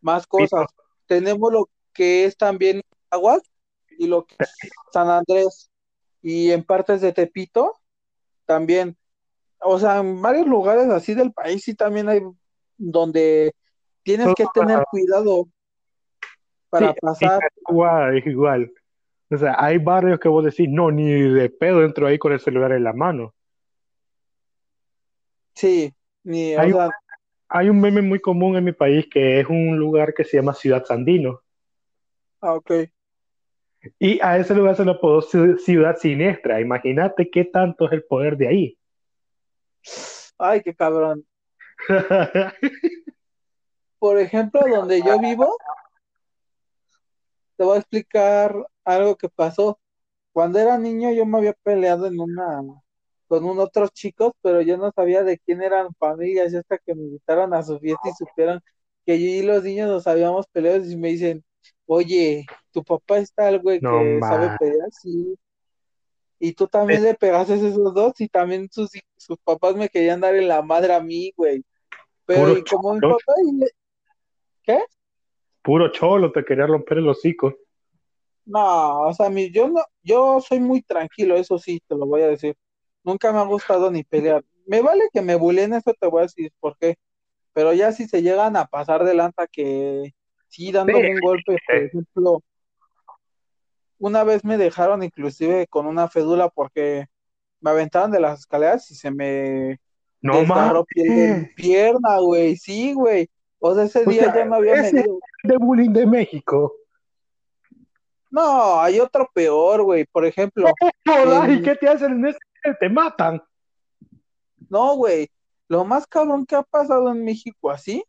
más cosas. Tenemos lo que es también Aguas y lo que es San Andrés y en partes de Tepito también. O sea, en varios lugares así del país sí también hay donde tienes que tener cuidado para pasar. Igual, igual. O sea, hay barrios que vos decís, no, ni de pedo entro ahí con el celular en la mano. Sí, ni, hay, hay un meme muy común en mi país que es un lugar que se llama Ciudad Sandino. Ah, ok. Y a ese lugar se lo puedo Ciudad Siniestra. Imagínate qué tanto es el poder de ahí. Ay, qué cabrón. Por ejemplo, donde yo vivo, te voy a explicar algo que pasó. Cuando era niño yo me había peleado en una con un otros chicos, pero yo no sabía de quién eran familias, y hasta que me invitaron a su fiesta y supieron que yo y los niños nos habíamos peleado y me dicen, oye, tu papá está el güey que sabe pelear, sí. Y tú también le pegaste a esos dos y también sus, sus papás me querían dar en la madre a mí, güey. Pero y como mi papá... ¿Qué? Puro cholo, te quería romper el hocico. No, o sea, mi, yo no, yo soy muy tranquilo, eso sí, te lo voy a decir. Nunca me ha gustado ni pelear. Me vale que me bulen, eso te voy a decir por qué. Pero ya si se llegan a pasar de lanza que sí, dándome un golpe, por ejemplo, una vez me dejaron inclusive con una fédula porque me aventaron de las escaleras y se me no desgarró pierna, güey, sí, güey. O ese día ya no había medido. de bullying de México. No, hay otro peor, güey. Por ejemplo. ¿Y qué te hacen en este? Te matan. No, güey. Lo más cabrón que ha pasado en México así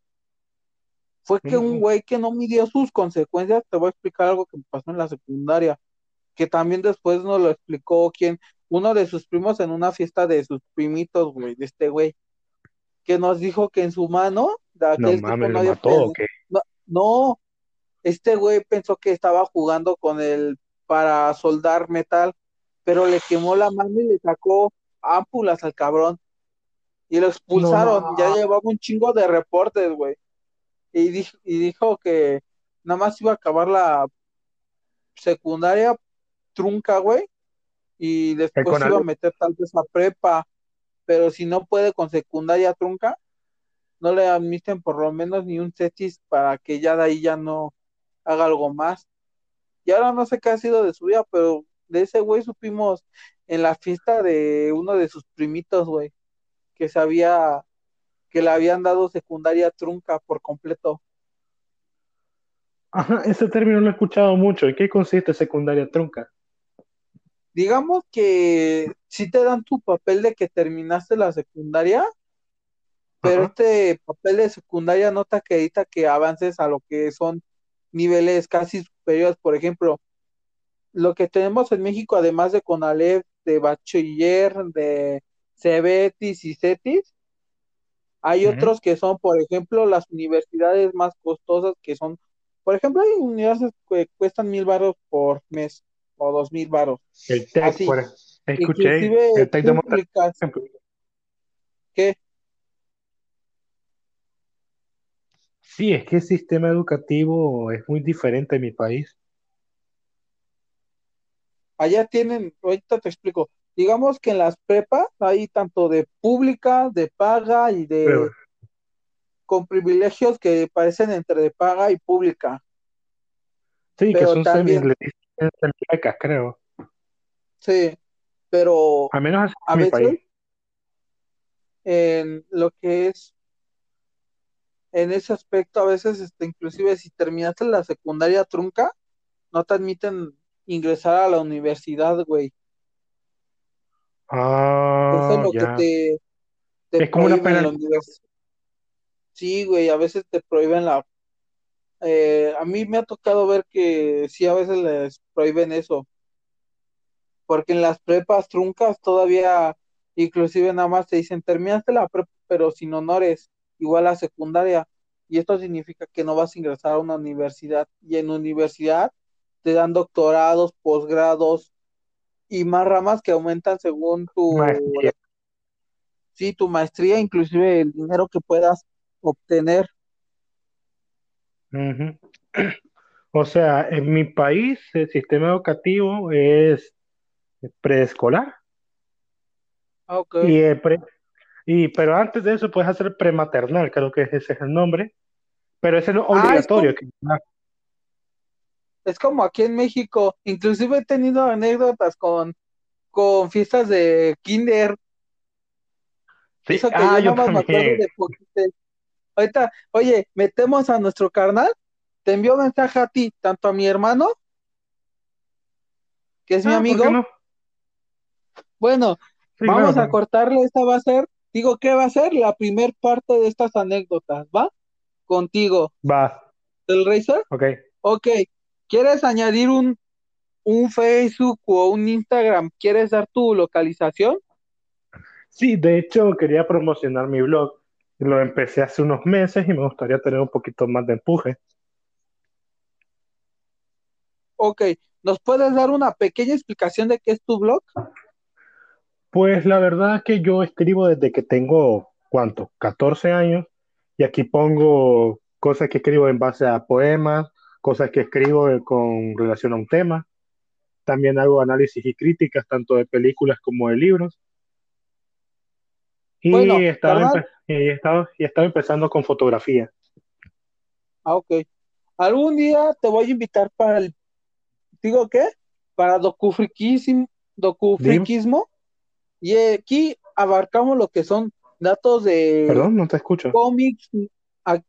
fue que un güey que no midió sus consecuencias, te voy a explicar algo que me pasó en la secundaria, que también después nos lo explicó quien, uno de sus primos en una fiesta de sus primitos, güey, de este güey, que nos dijo que en su mano, de aquel no mames, no mató, no, este güey pensó que estaba jugando con el para soldar metal, pero le quemó la mano y le sacó ámpulas al cabrón. y lo expulsaron. Ya llevaba un chingo de reportes, güey. Y dijo, y dijo que nada más iba a acabar la secundaria trunca, güey. Y después iba a meter tal vez a prepa. Pero si no puede con secundaria trunca, no le admiten por lo menos ni un CETIS para que ya de ahí ya no haga algo más. Y ahora no sé qué ha sido de su vida, pero de ese güey supimos en la fiesta de uno de sus primitos, güey, que sabía que le habían dado secundaria trunca por completo. Ajá, ese término lo he escuchado mucho. ¿En qué consiste secundaria trunca? Digamos que si te dan tu papel de que terminaste la secundaria, pero este papel de secundaria no te acredita que avances a lo que son niveles casi superiores. Por ejemplo, lo que tenemos en México, además de CONALEP, de bachiller, de CEBETIS y CETIS, hay otros que son, por ejemplo, las universidades más costosas que son, por ejemplo, hay universidades que cuestan mil baros por mes o dos mil baros. El TEC, escuché, el TEC de ¿Qué? Sí, es que el sistema educativo es muy diferente en mi país. Allá tienen, ahorita te explico, digamos que en las prepas hay tanto de pública, de paga y de con privilegios que parecen entre de paga y pública. Sí, que son también, creo. Sí, pero al menos en mi país. En lo que es en ese aspecto a veces este inclusive si terminaste la secundaria trunca no te admiten ingresar a la universidad, güey. Ah, Eso es lo que te, es como una pena. Sí, güey, a veces te prohíben la... Eh, a mí me ha tocado ver que sí, a veces les prohíben eso. Porque en las prepas truncas todavía, inclusive nada más te dicen, terminaste la prepa, pero sin honores, igual a secundaria. Y esto significa que no vas a ingresar a una universidad. Y en universidad te dan doctorados, posgrados y más ramas que aumentan según tu sí, tu maestría, inclusive el dinero que puedas obtener. O sea, en mi país el sistema educativo es preescolar. Ah, y, y, pero antes de eso puedes hacer prematernal, creo que ese es el nombre. Pero ese no es ah, obligatorio es como aquí en México, inclusive he tenido anécdotas con, con fiestas de kinder. Sí, Eso que ah, yo, me acuerdo de Ahorita, oye, metemos a nuestro carnal, te envió mensaje a ti, tanto a mi hermano, que es mi ah, amigo. Bueno, vamos a cortarle, esta va a ser, digo, ¿qué va a ser? La primer parte de estas anécdotas, ¿va? Contigo. Va. ¿El Racer? Ok. Ok, ¿Quieres añadir un, un Facebook o un Instagram? ¿Quieres dar tu localización? Sí, de hecho quería promocionar mi blog. Lo empecé hace unos meses y me gustaría tener un poquito más de empuje. Ok, ¿nos puedes dar una pequeña explicación de qué es tu blog? Pues la verdad es que yo escribo desde que tengo, ¿cuánto? 14 años y aquí pongo cosas que escribo en base a poemas, cosas que escribo con relación a un tema. También hago análisis y críticas tanto de películas como de libros. Y, he, estado y, estado, y empezando con fotografía. Ah, ok. Algún día te voy a invitar para el, digo qué, para docufriquismo, docufriquismo. Y aquí abarcamos lo que son datos de Perdón, no te escucho. Cómics, perdón,